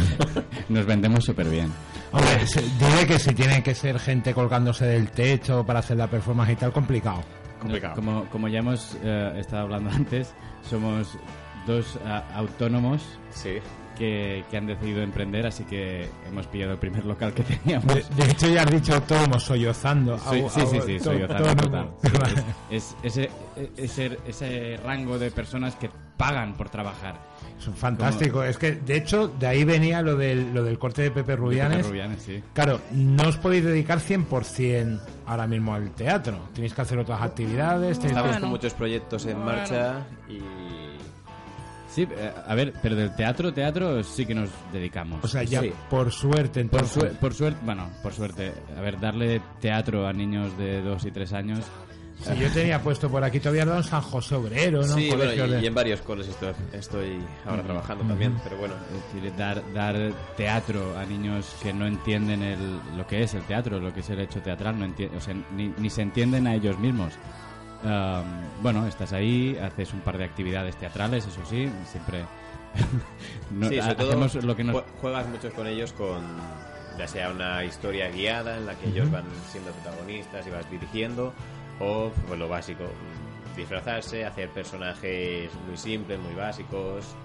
Nos vendemos súper bien. Hombre, se- diré que si tiene que ser gente colgándose del techo para hacer la performance y tal, complicado. Como, como ya hemos eh, estado hablando antes, somos dos ah, autónomos que, que han decidido emprender, así que hemos pillado el primer local que teníamos. De, de hecho, ya has dicho autónomo, sollozando. Soy- Au- sí, sí, sí, soy autónomo. total. Es ese, ese, ese rango de personas que pagan por trabajar. Es fantástico. Es que, de hecho, de ahí venía lo del, lo del corte de Pepe Rubianes. Pepe Rubianes, sí. Claro, no os podéis dedicar 100% ahora mismo al teatro. Tenéis que hacer otras actividades. tenéis Estamos con muchos proyectos en marcha y... Sí, eh, a ver, pero del teatro, teatro sí que nos dedicamos. O sea, ya Sí. por suerte, Por, entonces. suer- por suerte, bueno, por suerte. A ver, darle teatro a niños de 2 y 3 años. Sí, yo tenía puesto por aquí todavía en San José Obrero, ¿no? Sí, bueno, y, de- y en varios coles estoy, estoy ahora trabajando también, pero bueno. Es decir, dar, dar teatro a niños que no entienden el, lo que es el teatro, lo que es el hecho teatral, no o sea, ni, ni se entienden a ellos mismos. Um, bueno, estás ahí, haces un par de actividades teatrales, eso sí, siempre. no- sí, sobre todo hacemos lo que nos. jue- juegas mucho con ellos con ya sea una historia guiada en la que ellos van siendo protagonistas y vas dirigiendo o pues lo básico disfrazarse hacer personajes muy simples muy básicos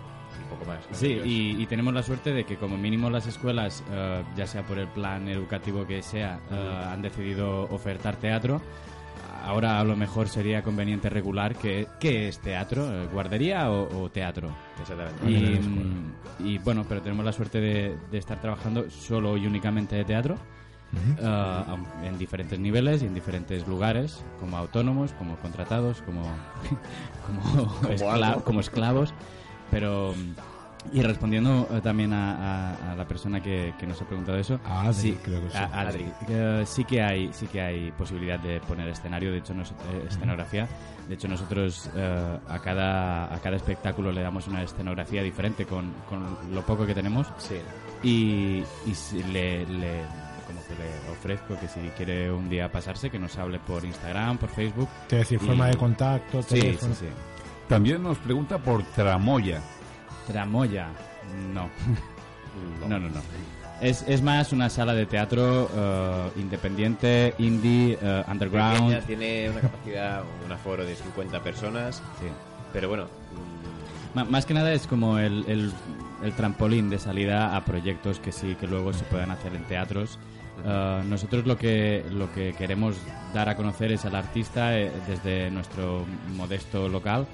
y poco más Sí, y, y tenemos la suerte de que como mínimo las escuelas, eh, ya sea por el plan educativo que sea, eh, han decidido ofertar teatro. Ahora a lo mejor sería conveniente regular qué, qué es teatro, eh, guardería o, o teatro. Exactamente. Y, mm, y bueno, pero tenemos la suerte de, de estar trabajando solo y únicamente de teatro. Eh, aun- en diferentes niveles y en diferentes lugares, como autónomos, como contratados, como, como, algo. como esclavos, pero, Y respondiendo eh, también a, a- a la persona que, que nos ha preguntado eso, A Adri, sí, creo que sí. a Adri, eh, sí que hay sí que hay posibilidad de poner escenario, de hecho nos- eh, escenografía. De hecho nosotros eh, a cada a cada espectáculo le damos una escenografía diferente con, con lo poco que tenemos. Sí. Y, y le, le- como que le ofrezco que si quiere un día pasarse que nos hable por Instagram, por Facebook. Quiero decir, Y- forma de contacto, Sí, teléfono. sí, sí. También nos pregunta por Tramoya. Tramoya, no. No, no, no. Es, es más una sala de teatro eh, independiente, indie, eh, underground. Pequeña, tiene una capacidad, un aforo de 50 personas. Sí. Pero bueno, más que nada es como el, el- el trampolín de salida a proyectos que sí que luego se puedan hacer en teatros. Eh, nosotros lo que lo que queremos dar a conocer es al artista eh, desde nuestro modesto local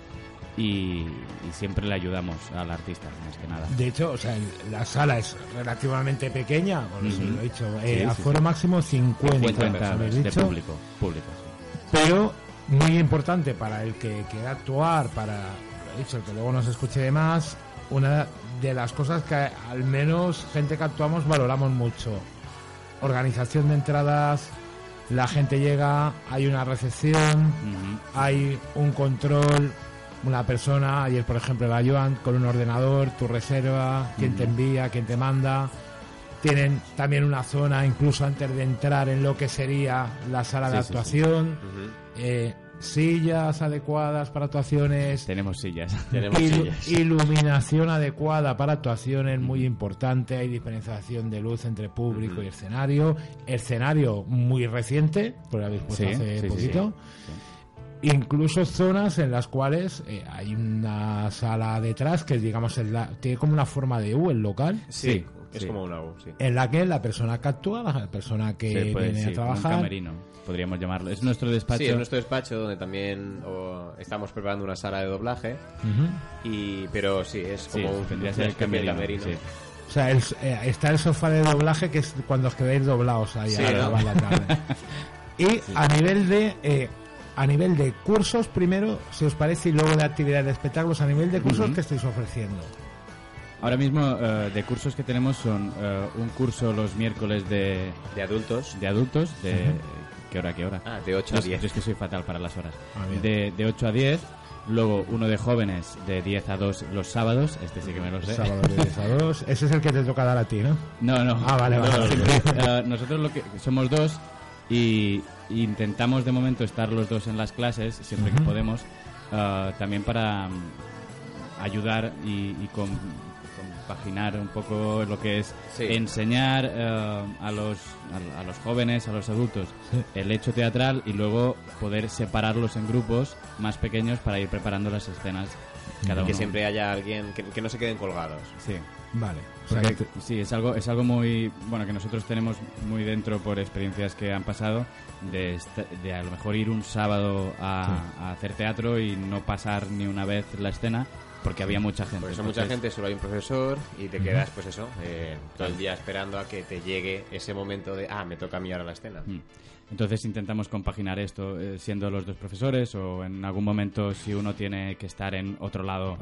y, y siempre le ayudamos al artista más que nada. De hecho, o sea, el- la sala es relativamente pequeña, por eso lo he dicho. Eh, sí, aforo sí. máximo 50, 50 habéis de dicho. público, público, sí. Pero muy importante para el que quiera actuar, para, lo he dicho, el que luego nos escuche de más, una de las cosas que al menos gente que actuamos valoramos mucho. Organización de entradas, la gente llega, hay una recepción, hay un control, una persona, ayer por ejemplo la Joan, con un ordenador, tu reserva, quién te envía, quién te manda. Tienen también una zona, incluso antes de entrar en lo que sería la sala de Sí, sí, sí. actuación, eh, sillas adecuadas para actuaciones, Tenemos sillas. ilu- iluminación adecuada para actuaciones, muy importante. Hay diferenciación de luz entre público y escenario. Escenario muy reciente, porque habéis puesto Sí, hace sí, sí, poquito. Incluso zonas en las cuales eh, hay una sala detrás que, digamos, la- tiene como una forma de U el local. sí, es como una U, sí. En la que la persona que actúa, la persona que Sí, viene sí, a como un trabajar. camerino, podríamos llamarlo. Es nuestro despacho. Sí, es nuestro despacho donde también o, estamos preparando una sala de doblaje. Y Pero sí, es Sí, como un tendría ser el camerino, sí. O sea, el- eh, está el sofá de doblaje que es cuando os quedáis doblados ahí Sí, a la tarde. Y a nivel de eh, a nivel de cursos primero, si os parece, y luego de actividades de espectáculos, a nivel de cursos Ujú. que estáis ofreciendo. Ahora mismo eh, de cursos que tenemos son eh, un curso los miércoles de, de adultos. De adultos, de. ¿qué hora, qué hora? Ah, de 8 a Yo- 10. Yo es que soy fatal para las horas. Ah, de, de 8 a 10, luego uno de jóvenes de 10 a 2 los sábados, este sí que me lo sé. Sábado de 10 a 2. Ese es el que te toca dar a ti, ¿no? No, no. Ah, vale, No, vale. eh, nosotros lo que somos dos y intentamos de momento estar los dos en las clases siempre que podemos, también para mm, ayudar y, y com- compaginar un poco lo que es Sí. enseñar eh, a los a, a los jóvenes, a los adultos Sí. el hecho teatral y luego poder separarlos en grupos más pequeños para ir preparando las escenas cada que uno. siempre haya alguien que, que no se queden colgados. Sí. Vale. O sea Porque, que- sí, es algo, es algo muy bueno que nosotros tenemos muy dentro por experiencias que han pasado de, a lo mejor ir un sábado a, a hacer teatro y no pasar ni una vez la escena porque había mucha gente. Por eso mucha gente, solo hay un profesor y te quedas, pues eso, eh, todo el día esperando a que te llegue ese momento de, ah, me toca a mí ahora la escena. Entonces intentamos compaginar esto eh, siendo los dos profesores o en algún momento si uno tiene que estar en otro lado,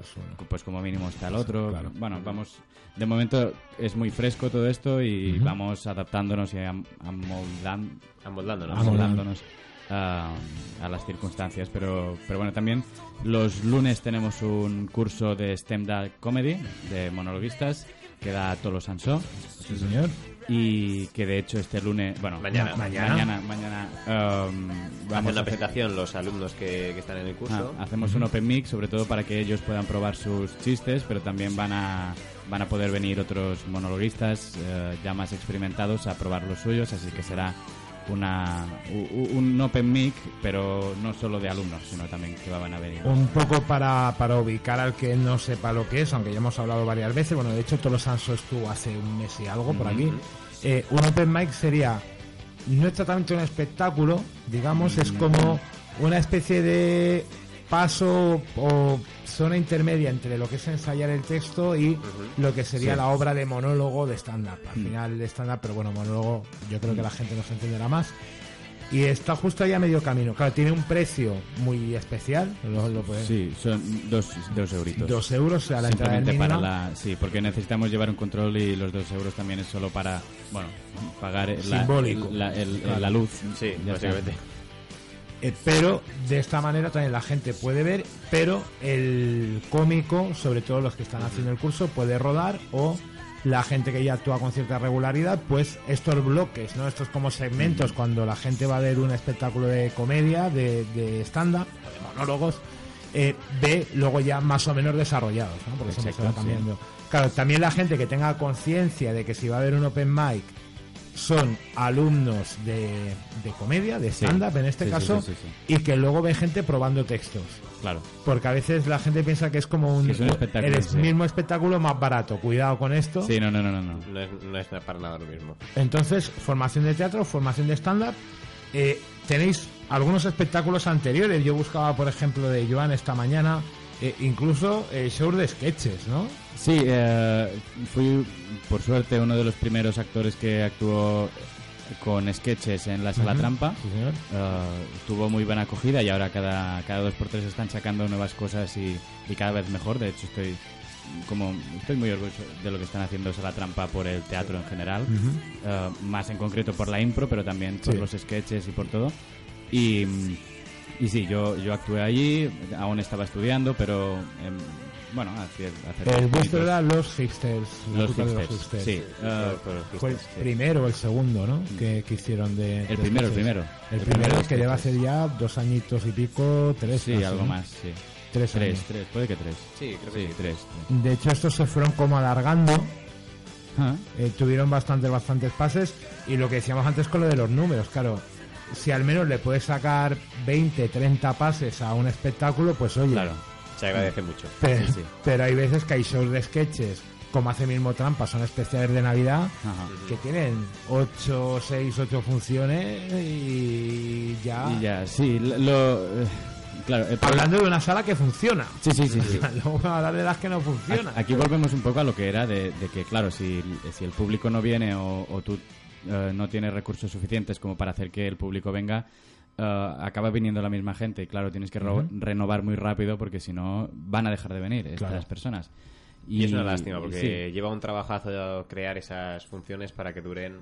pues como mínimo está el otro. claro. Bueno, vamos, de momento es muy fresco todo esto y vamos adaptándonos y am- amoldan- Amoldándonos. amoldándonos a, a las circunstancias. Pero, pero bueno, también los lunes tenemos un curso de STEM Dark Comedy de monologuistas que da Tolo Sansó. Sí, señor. Y que de hecho este lunes, bueno, Mañana. mañana, mañana, mañana, um, vamos a una hacer- presentación los alumnos que, que están en el curso. Ah, hacemos un open mic sobre todo para que ellos puedan probar sus chistes, pero también van a van a poder venir otros monologuistas eh, ya más experimentados a probar los suyos, así que será una un open mic, pero no solo de alumnos, sino también que van a venir. Un poco para, para ubicar al que no sepa lo que es, aunque ya hemos hablado varias veces. Bueno, de hecho, Tolo Sanso estuvo hace un mes y algo por aquí. Eh, un open mic sería, no es exactamente un espectáculo, digamos, es como una especie de paso o zona intermedia entre lo que es ensayar el texto y lo que sería Sí. la obra de monólogo de stand-up. Al Mm. final de stand-up, pero bueno, monólogo yo creo que la gente nos entenderá más. Y está justo ahí a medio camino. Claro, tiene un precio muy especial. Lo, lo puedes- Sí, son dos, dos euritos. Dos euros a la entrada para la... Sí, porque necesitamos llevar un control y los dos euros también es solo para, bueno, pagar la, Simbólico. la, el- Claro. la luz. Sí, está. Eh, pero de esta manera también la gente puede ver, pero el cómico, sobre todo los que están haciendo el curso, puede rodar o la gente que ya actúa con cierta regularidad, pues estos bloques, ¿no? Estos como segmentos cuando la gente va a ver un espectáculo de comedia, de, de stand-up, de monólogos, eh, ve luego ya más o menos desarrollados, ¿no? Porque siempre se va Exacto, sí. cambiando. Claro, también la gente que tenga conciencia de que si va a haber un open mic son alumnos de, de comedia, de Sí. stand-up en este Sí, caso, sí, sí, sí. y que luego ve gente probando textos. Claro. Porque a veces la gente piensa que es como un, Que es un espectáculo, el sí. mismo espectáculo más barato. Cuidado con esto. Sí, no, no, no, no. no. No es, no es para nada lo mismo. Entonces, formación de teatro, formación de stand-up. Eh, tenéis algunos espectáculos anteriores. Yo buscaba, por ejemplo, de Joan esta mañana, eh, incluso eh, shows de sketches, ¿no? Sí, eh, fui por suerte uno de los primeros actores que actuó con sketches en la sala trampa. sí, señor. Eh, tuvo muy buena acogida y ahora cada, cada dos por tres están sacando nuevas cosas y, y cada vez mejor. De hecho, estoy como estoy muy orgulloso de lo que están haciendo Sala Trampa por el teatro en general. Eh, más en concreto por la impro, pero también por Sí. los sketches y por todo. Y, y sí, yo, yo actué allí, aún estaba estudiando, pero em, bueno, hacía, hacer El vuestro era Los Hipsters. la Los de hipsters, sí. eh, Fue el primero o el segundo, ¿no? Que, que hicieron de. de El primero, el primero. El El primero primero que de lleva a sketches. ser ya dos añitos y pico, tres. Sí, casi, algo ¿no? más, sí. Tres tres, años. tres, puede que tres. Sí, creo que sí. sí. tres. De hecho, estos se fueron como alargando. Ah, eh, tuvieron bastantes, bastantes pases. Y lo que decíamos antes con lo de los números, claro. Si al menos le puedes sacar 20, 30 pases a un espectáculo, pues oye. Claro. Se agradece mucho. Pero, Sí, sí. pero hay veces que hay shows de sketches, como hace mismo Trampa, son especiales de Navidad, Ajá. que tienen 8, 6, 8 funciones y ya. Y ya, sí, lo... eh, claro, Hablando de una sala que funciona. Sí, sí, sí, sí. Luego a hablar de las que no funcionan. Aquí volvemos un poco a lo que era de, de que, claro, si, si el público no viene o, o tú eh, no tienes recursos suficientes como para hacer que el público venga, eh, acaba viniendo la misma gente. Y claro, tienes que renovar muy rápido porque si no van a dejar de venir estas Claro. personas. Y, es una lástima porque sí. lleva un trabajazo crear esas funciones para que duren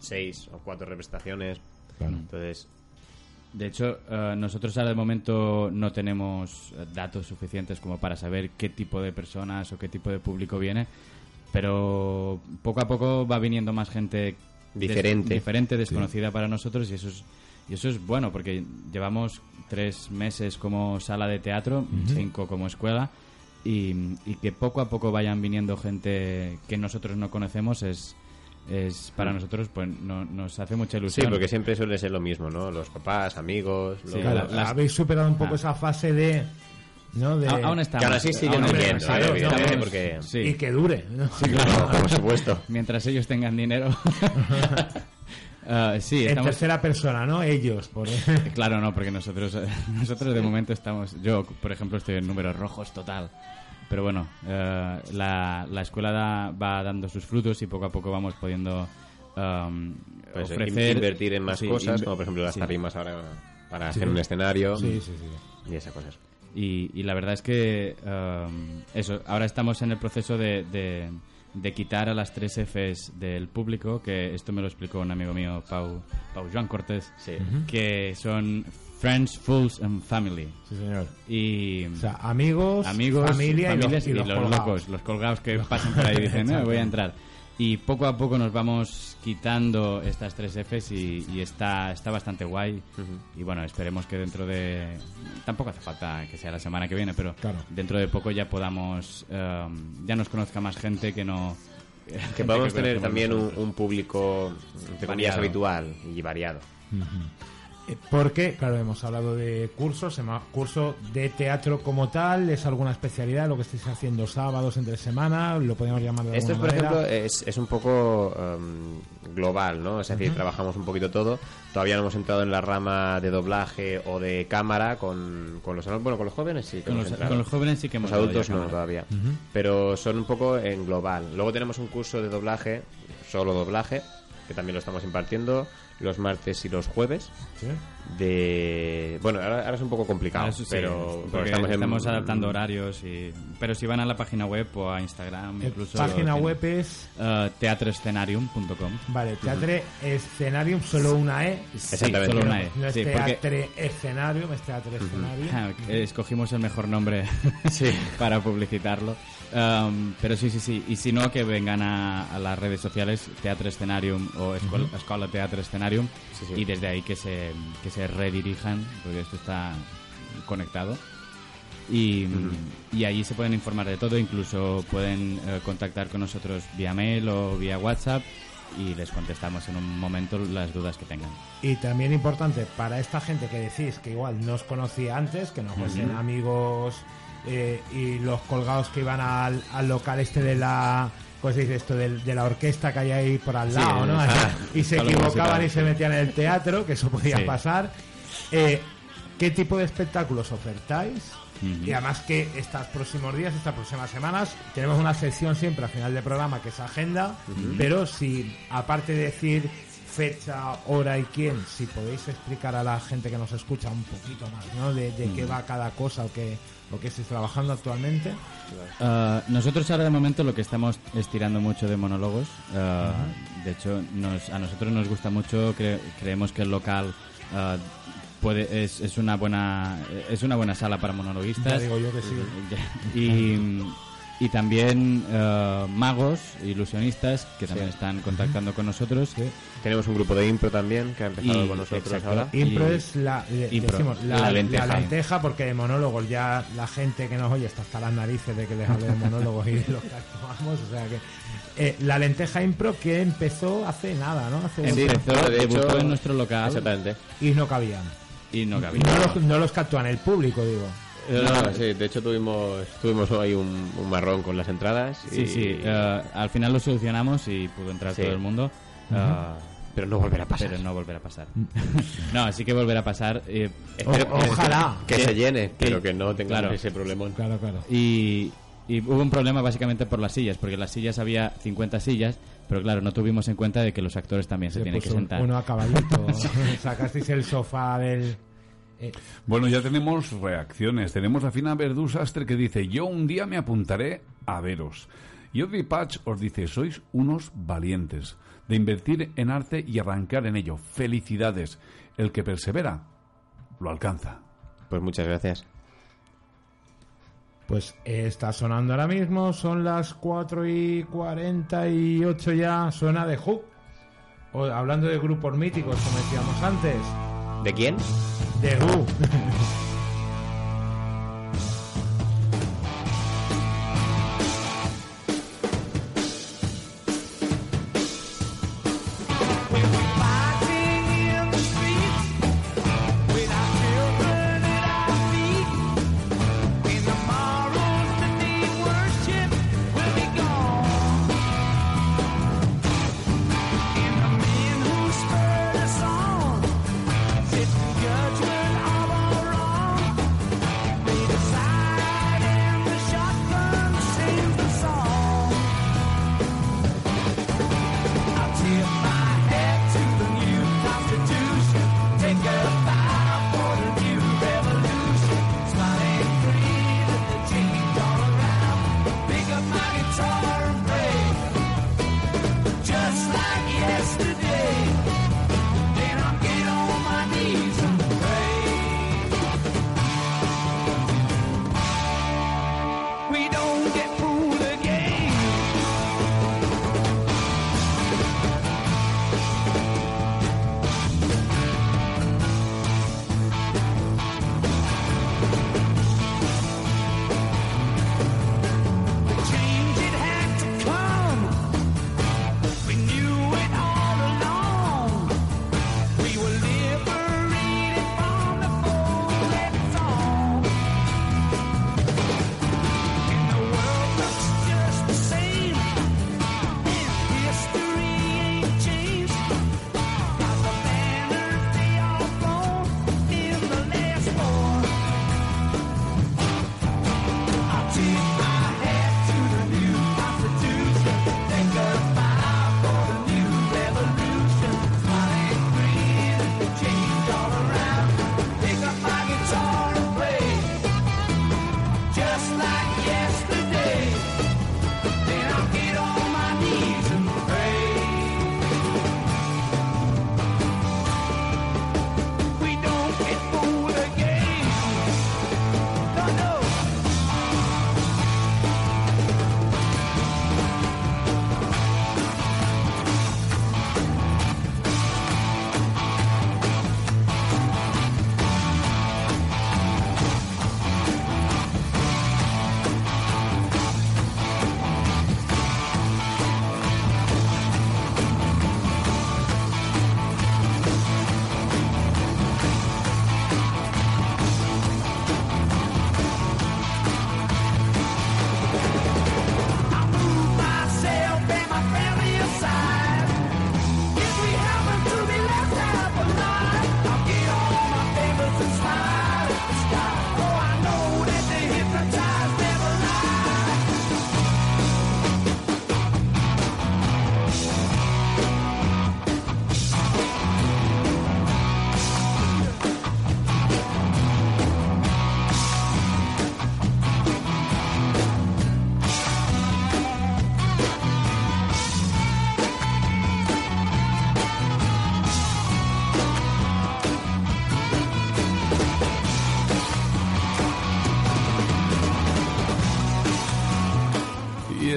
seis o cuatro representaciones. Entonces, De hecho, eh, nosotros ahora de momento no tenemos datos suficientes como para saber qué tipo de personas o qué tipo de público viene, pero poco a poco va viniendo más gente des- Diferente. diferente, desconocida para nosotros y eso es y eso es bueno porque llevamos tres meses como sala de teatro, cinco como escuela y, y que poco a poco vayan viniendo gente que nosotros no conocemos es es para nosotros pues no- nos hace mucha sí, ilusión porque siempre suele ser lo mismo, ¿no? Los papás, amigos. Sí, Claro, las- Habéis superado un poco Ah. esa fase de. ¿No? de A- aún estamos, ¿eh? evidentemente, estamos- porque- sí. Y que dure. ¿no? Sí, claro, por supuesto. Mientras ellos tengan dinero. Ah, sí, En estamos. tercera persona, ¿no? Ellos. Por... Claro, no, porque nosotros, eh, nosotros de momento estamos. Yo, por ejemplo, estoy en números rojos total. Pero bueno, eh, la, la escuela da- va dando sus frutos y poco a poco vamos pudiendo um, Pues, ofrecer. invertir en más sí, cosas, como por ejemplo las sí. tarimas ahora para Sí. hacer un escenario Sí, sí, sí. y esas cosas. Y, y la verdad es que um, eso, ahora estamos en el proceso de, de- de quitar a las tres Fs del público, que esto me lo explicó un amigo mío, Pau, Pau Joan Cortés, Sí. que son Friends, Fools and Family. Sí, señor. Y O sea, amigos, amigos, familia y los- y los los, colgados. locos, los colgados que pasan por ahí y dicen, no, voy a entrar. Y poco a poco nos vamos quitando estas tres Fs y, y está, está bastante guay. Y bueno, esperemos que dentro de... Tampoco hace falta que sea la semana que viene, pero Claro. dentro de poco ya podamos... em, ya nos conozca más gente que no... Que podamos tener también un, público entre comillas, Variado. habitual y variado. Eh, Porque, claro, hemos hablado de cursos, se llama curso de teatro como tal, es alguna especialidad, lo que estáis haciendo sábados entre semana, lo podemos llamar de Esto, es, alguna por manera. ejemplo, es, es un poco em, global, ¿no? Es decir, trabajamos un poquito todo. Todavía no hemos entrado en la rama de doblaje o de cámara con, con los bueno, con los jóvenes sí. que Con hemos los, entrado. con los jóvenes sí que hemos Los adultos no cámara. todavía. Pero son un poco en global. Luego tenemos un curso de doblaje, solo doblaje, que también lo estamos impartiendo. Los martes y los jueves. Sí. De bueno, ahora, ahora es un poco complicado, sí, pero, estamos, estamos, en- adaptando horarios y pero si van a la página web o a Instagram Eh, incluso página tienen. web es Eh, teatroescenarium.com Vale, Teatre Escenarium, solo una E. Sí, solo una E. No es Sí, porque- Teatre Escenarium, es Teatre Escenarium. Ah, Escogimos el mejor nombre para publicitarlo. Um, pero sí, sí, sí. Y si no, que vengan a, a las redes sociales Teatro Escenarium o Escuela, Ujú. Escola Escenarium y desde ahí que se, que se redirijan, porque esto está conectado. Y, y allí se pueden informar de todo, incluso pueden eh, contactar con nosotros vía mail o vía WhatsApp y les contestamos en un momento las dudas que tengan. Y también importante para esta gente que decís que igual no os conocía antes, que no fuesen amigos eh, y los colgados que iban al, al local este de la ¿cómo se dice esto? De, la orquesta que hay ahí por al Sí, lado, ¿no? ah, y se equivocaban y se metían en el teatro, que eso podía Sí. pasar. Eh, ¿Qué tipo de espectáculos ofertáis? Y además que estos próximos días, estas próximas semanas, tenemos una sección siempre al final del programa que es agenda, pero si aparte de decir fecha, hora y quién, si podéis explicar a la gente que nos escucha un poquito más, ¿no? De, de qué Ujú. va cada cosa o qué, o qué estáis trabajando actualmente. Uh, nosotros ahora de momento lo que estamos es tirando mucho de monólogos. Uh, De hecho, nos- a nosotros nos gusta mucho, cre- creemos que el local uh, puede es, es una buena es una buena sala para monologuistas. Ya digo yo que sí. Y, y también uh, magos, ilusionistas que también Sí. están contactando con nosotros. Tenemos un grupo de impro también que ha empezado Y- con nosotros exacto. ahora. Impro Y- es la, le- Impro, decimos, la, la la lenteja. lenteja. porque de monólogos ya la gente que nos oye está hasta las narices de que les hable de monólogos y de los que actuamos. O sea que eh, la lenteja impro que empezó hace nada, ¿no? Hace Sí, Empezó, de hecho- en nuestro local Exactamente. y no cabían. y no cabía. No los, no los que actúan el público, digo. No, no, sí, de hecho tuvimos tuvimos ahí un, un marrón con las entradas. Sí, y- sí. eh, al final lo solucionamos y pudo entrar Sí. todo el mundo. Eh, Pero no volverá a pasar. Pero no volverá a pasar. no, así que volverá a pasar. eh, Espero- O- ojalá. Que, se llene, pero que no tengamos claro. ese problemón. Claro, claro. Y, y hubo un problema básicamente por las sillas, porque las sillas había 50 sillas, pero claro, no tuvimos en cuenta de que los actores también se, Se tienen que sentar. Uno a caballito. Sacasteis el sofá del. Eh, Bueno, ya tenemos reacciones. Tenemos a Fina Verdusastre que dice, yo un día me apuntaré a veros. Y Audrey Patch os dice, sois unos valientes de invertir en arte y arrancar en ello. Felicidades. El que persevera, lo alcanza. Pues muchas gracias. Pues eh, está sonando ahora mismo, son las 4 y 48 ya, suena de Hook. O, hablando de grupos míticos, como decíamos antes, ¿De quién? de Who.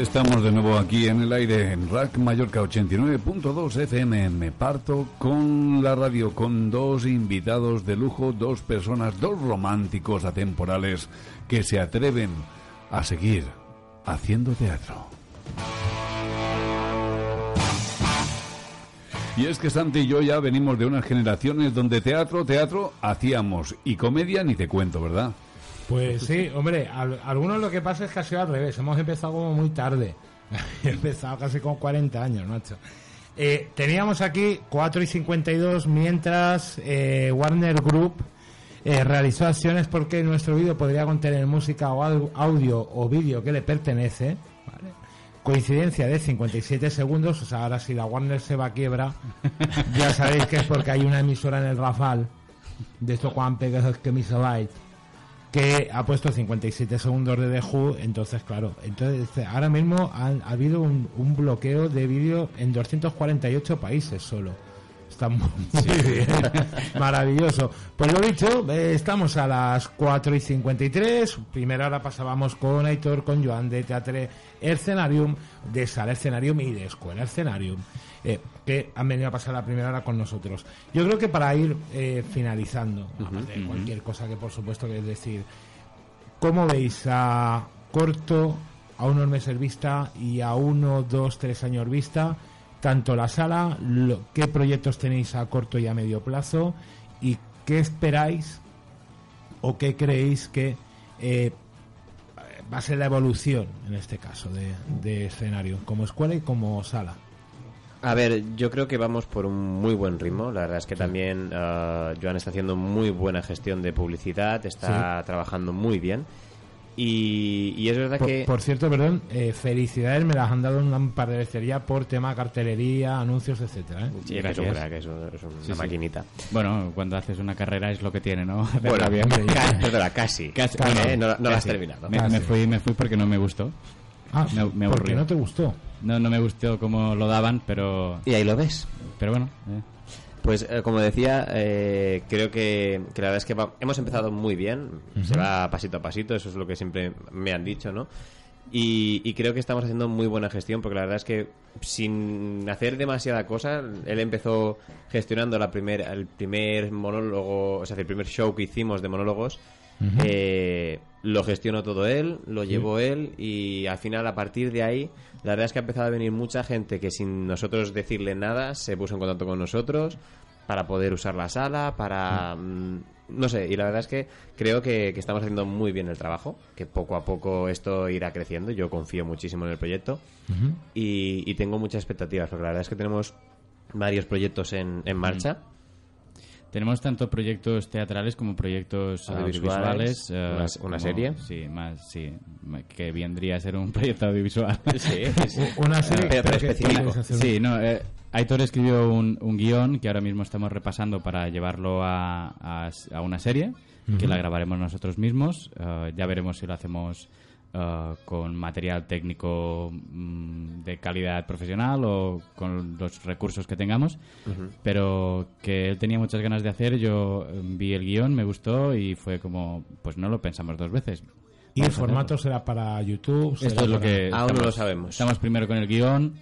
estamos de nuevo aquí en el aire en Rack Mallorca 89.2 FM. Me parto con la radio con dos invitados de lujo, dos personas, dos románticos atemporales que se atreven a seguir haciendo teatro. Y es que Santi y yo ya venimos de unas generaciones donde teatro, teatro hacíamos y comedia ni te cuento, ¿verdad? Pues sí, hombre, al- algunos lo que pasa es que ha sido al revés. Hemos empezado como muy tarde. He empezado casi con 40 años, macho. Eh, teníamos aquí 4 y 52 mientras eh, Warner Group eh, realizó acciones porque nuestro vídeo podría contener música o au- audio o vídeo que le pertenece. ¿vale? Coincidencia de 57 segundos, o sea, ahora si la Warner se va a quiebra, ya sabéis que es porque hay una emisora en el Rafal, de estos Juan Pegasus que me hizo light, que ha puesto 57 segundos de The Who, entonces claro, entonces ahora mismo ha, ha habido un, un bloqueo de vídeo en 248 países solo. Está muy, muy bien, maravilloso. Pues lo dicho, eh, estamos a las 4 y 53, primera hora pasábamos con Aitor, con Joan de Teatre Escenarium, de Sala Escenarium y de Escuela Escenarium, eh, que han venido a pasar la primera hora con nosotros. Yo creo que para ir eh, finalizando, aparte de cualquier cosa que por supuesto que es decir, ¿cómo veis a corto, a unos meses vista y a uno, dos, tres años vista? Tanto la sala, lo- qué proyectos tenéis a corto y a medio plazo y qué esperáis o qué creéis que eh, va a ser la evolución en este caso de, de escenario, como escuela y como sala. A ver, yo creo que vamos por un muy buen ritmo. La verdad es que también eh, Joan está haciendo muy buena gestión de publicidad, está trabajando muy bien. Y, y es verdad Por, que... por cierto, perdón, eh, felicidades, me las han dado un par de veces ya por tema cartelería, anuncios, etcétera. ¿eh? Sí, es un crack, es, un- es una Sí, sí. maquinita. Bueno, cuando haces una carrera es lo que tiene, ¿no? Bueno, bien. ca- perdona, casi. Casi, Casi, ¿eh? No- no la has casi. terminado. Me, Casi. me fui, me fui porque no me gustó. Ah, me, me ¿por aburrió. qué no te gustó? No, no me gustó como lo daban, pero... Y ahí lo ves. Pero bueno, eh. Pues eh, como decía, eh, creo que, que la verdad es que va- hemos empezado muy bien, se va pasito a pasito, eso es lo que siempre me han dicho, ¿no? Y, y creo que estamos haciendo muy buena gestión porque la verdad es que sin hacer demasiada cosa, él empezó gestionando la primer, el primer monólogo, o sea, el primer show que hicimos de monólogos, eh, lo gestionó todo él, lo llevó él y al final a partir de ahí la verdad es que ha empezado a venir mucha gente que sin nosotros decirle nada se puso en contacto con nosotros para poder usar la sala, para... mm, no sé, y la verdad es que creo que, que estamos haciendo muy bien el trabajo, que poco a poco esto irá creciendo, yo confío muchísimo en el proyecto y, y tengo muchas expectativas, porque la verdad es que tenemos varios proyectos en, en marcha. Tenemos tanto proyectos teatrales como proyectos Audiovisuales, audiovisuales. eh, una- una como- serie. Sí, más, sí, que vendría a ser un proyecto audiovisual. Sí, sí. Una serie Pero- pero específico. Sí, no, eh, Aitor escribió un, un guion que ahora mismo estamos repasando para llevarlo a, a- a una serie, que la grabaremos nosotros mismos. Eh, ya veremos si lo hacemos eh, con material técnico mm, de calidad profesional o con los recursos que tengamos. Pero que él tenía muchas ganas de hacer, yo eh, vi el guion, me gustó y fue como, pues no lo pensamos dos veces. ¿Y el formato hacerlo. será para YouTube? Esto es lo para- que Aún no lo sabemos. Estamos primero con el guion,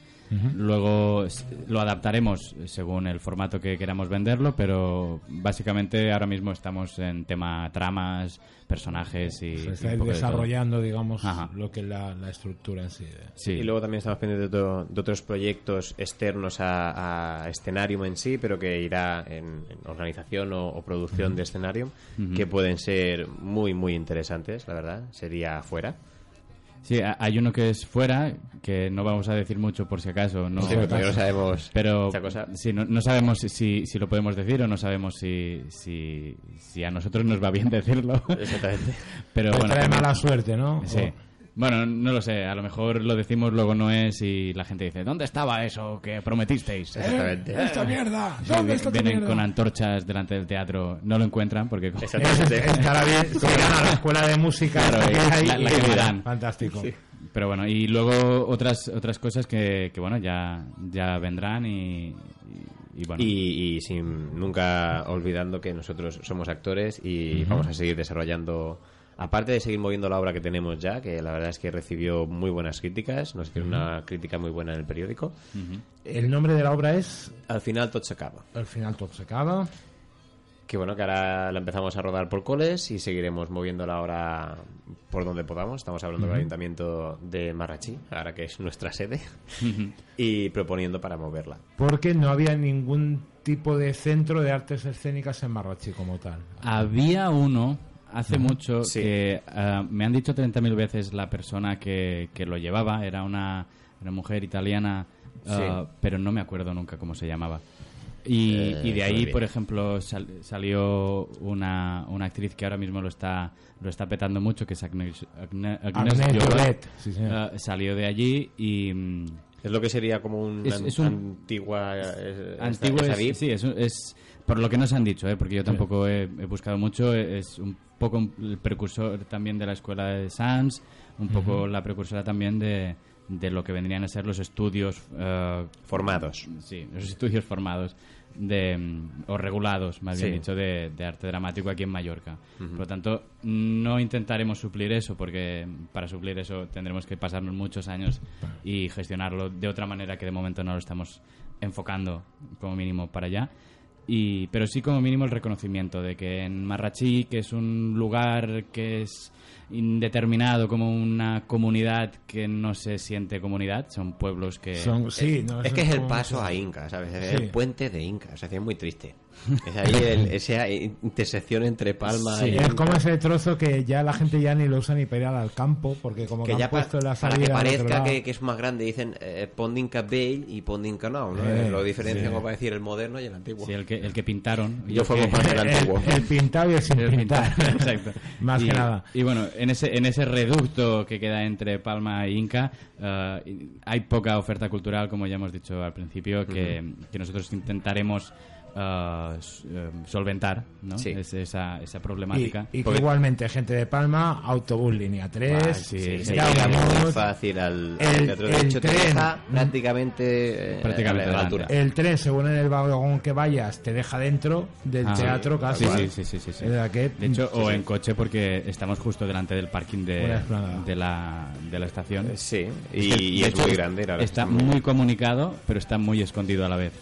luego lo adaptaremos según el formato que queramos venderlo, pero básicamente ahora mismo estamos en tema tramas, personajes y, Se y está de desarrollando, digamos, Ajá. lo que es la, la estructura en sí. de- Sí. Y luego también estamos pendientes de, otro- de otros proyectos externos a, a Escenarium en sí, pero que irá en, en organización o, o producción de Escenarium, que pueden ser muy, muy interesantes, la verdad. Sería fuera. Sí, ha- hay uno que es fuera, que no vamos a decir mucho por si acaso. No, Sí, no sabemos Pero cosa. sí, no, no sabemos si- si, lo podemos decir o no sabemos si, si, si a nosotros nos va bien decirlo. Exactamente. Pero Te bueno, trae también- mala suerte, ¿no? Sí. O- Bueno, no lo sé, a lo mejor lo decimos, luego no es y la gente dice, ¿dónde estaba eso que prometisteis? Exactamente. ¡Esta mierda! ¿Dónde está vienen mierda? con antorchas delante del teatro, no lo encuentran porque... Exactamente. Estará bien, a la escuela de música Claro, que y hay la- la y que dirán, verán. Fantástico. Pero bueno, y luego otras otras cosas que, que bueno, ya, ya vendrán y, y, y bueno. Y, y sin nunca olvidando que nosotros somos actores y vamos a seguir desarrollando aparte de seguir moviendo la obra que tenemos ya, que la verdad es que recibió muy buenas críticas, nos hicieron una crítica muy buena en el periódico, El nombre de la obra es al final todo se acaba. Al final todo se acaba. Que bueno, que ahora la empezamos a rodar por coles y seguiremos moviéndola ahora por donde podamos. Estamos hablando del Ujú. Ayuntamiento de Marrachí, ahora que es nuestra sede, y proponiendo para moverla. Porque no había ningún tipo de centro de artes escénicas en Marrachi como tal. Había uno hace mucho Sí. que ah, me han dicho 30.000 veces la persona que, que lo llevaba. Era una, una mujer italiana, Sí. pero no me acuerdo nunca cómo se llamaba. Y, Eh, y de ahí, por ejemplo, sal- salió una, una actriz que ahora mismo lo está lo está petando mucho, que es Agnes, Agne- Agnes Agnes Jolet. Jolet, sí, señor. Salió de allí y... mm, Es lo que sería como un, Es- es un- antigua... eh, Antiguo es, sí, es, es por lo que nos han dicho, ¿eh? porque yo tampoco he, he buscado mucho, es un poco el precursor también de la escuela de Sans, un poco la precursora también de, de lo que vendrían a ser los estudios eh, Formados. Sí, los estudios formados de mm, o regulados, más bien dicho, de, de arte dramático aquí en Mallorca. Por lo tanto, no intentaremos suplir eso, porque para suplir eso tendremos que pasarnos muchos años y gestionarlo de otra manera que de momento no lo estamos enfocando como mínimo para allá. Y, pero sí como mínimo el reconocimiento de que en Marrachí, que es un lugar que es indeterminado como una comunidad que no se siente comunidad, son pueblos que... Son- sí, no, es que es el paso a Inca, ¿sabes? Es Sí. el puente de Inca, o sea, es muy triste. Es ahí el- esa intersección entre Palma Sí, y es como ese trozo que ya la gente ya ni lo usa ni para ir al campo, porque como que, que ya han puesto la para salida que al otro parezca que, que es más grande dicen eh, Pondinca Bay y Pondinca Now, ¿no? Eh, lo diferencian sí. como para decir el moderno y el antiguo. Sí, el que, el que pintaron. Yo formo que- parte del antiguo. El pintado y el sin El pintar. pintar, Exacto. Más Y- que nada. Y bueno, en ese, en ese reducto que queda entre Palma e Inca, eh, hay poca oferta cultural, como ya hemos dicho al principio, que, que nosotros intentaremos eh, eh, solventar, ¿no? Sí. Es- esa, esa Y, problemática. y que Porque- igualmente gente de Palma, autobús línea 3, Ah, sí, Sí, sí, fácil al, El- teatro. De el hecho, te tren. deja prácticamente, eh, Prácticamente a la altura. el tren, según en el vagón que vayas, te deja dentro del Ah, teatro casi. Sí, sí, sí, sí, sí, sí. Es verdad que- De hecho, sí, o en coche porque estamos justo delante del parking de, la, de la estación. Sí, y, y es hecho, muy grande. la Está muy comunicado, pero está muy escondido a la vez.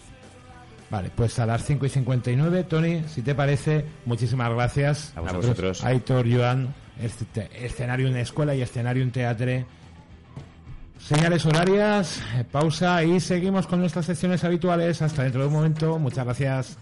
Vale, pues a las 5 y 59, Tony, si te parece, muchísimas gracias. A vosotros. Aitor, Joan, este- escenario en escuela y escenario en teatre. Señales horarias, eh, pausa y seguimos con nuestras secciones habituales. Hasta dentro de un momento. Muchas gracias.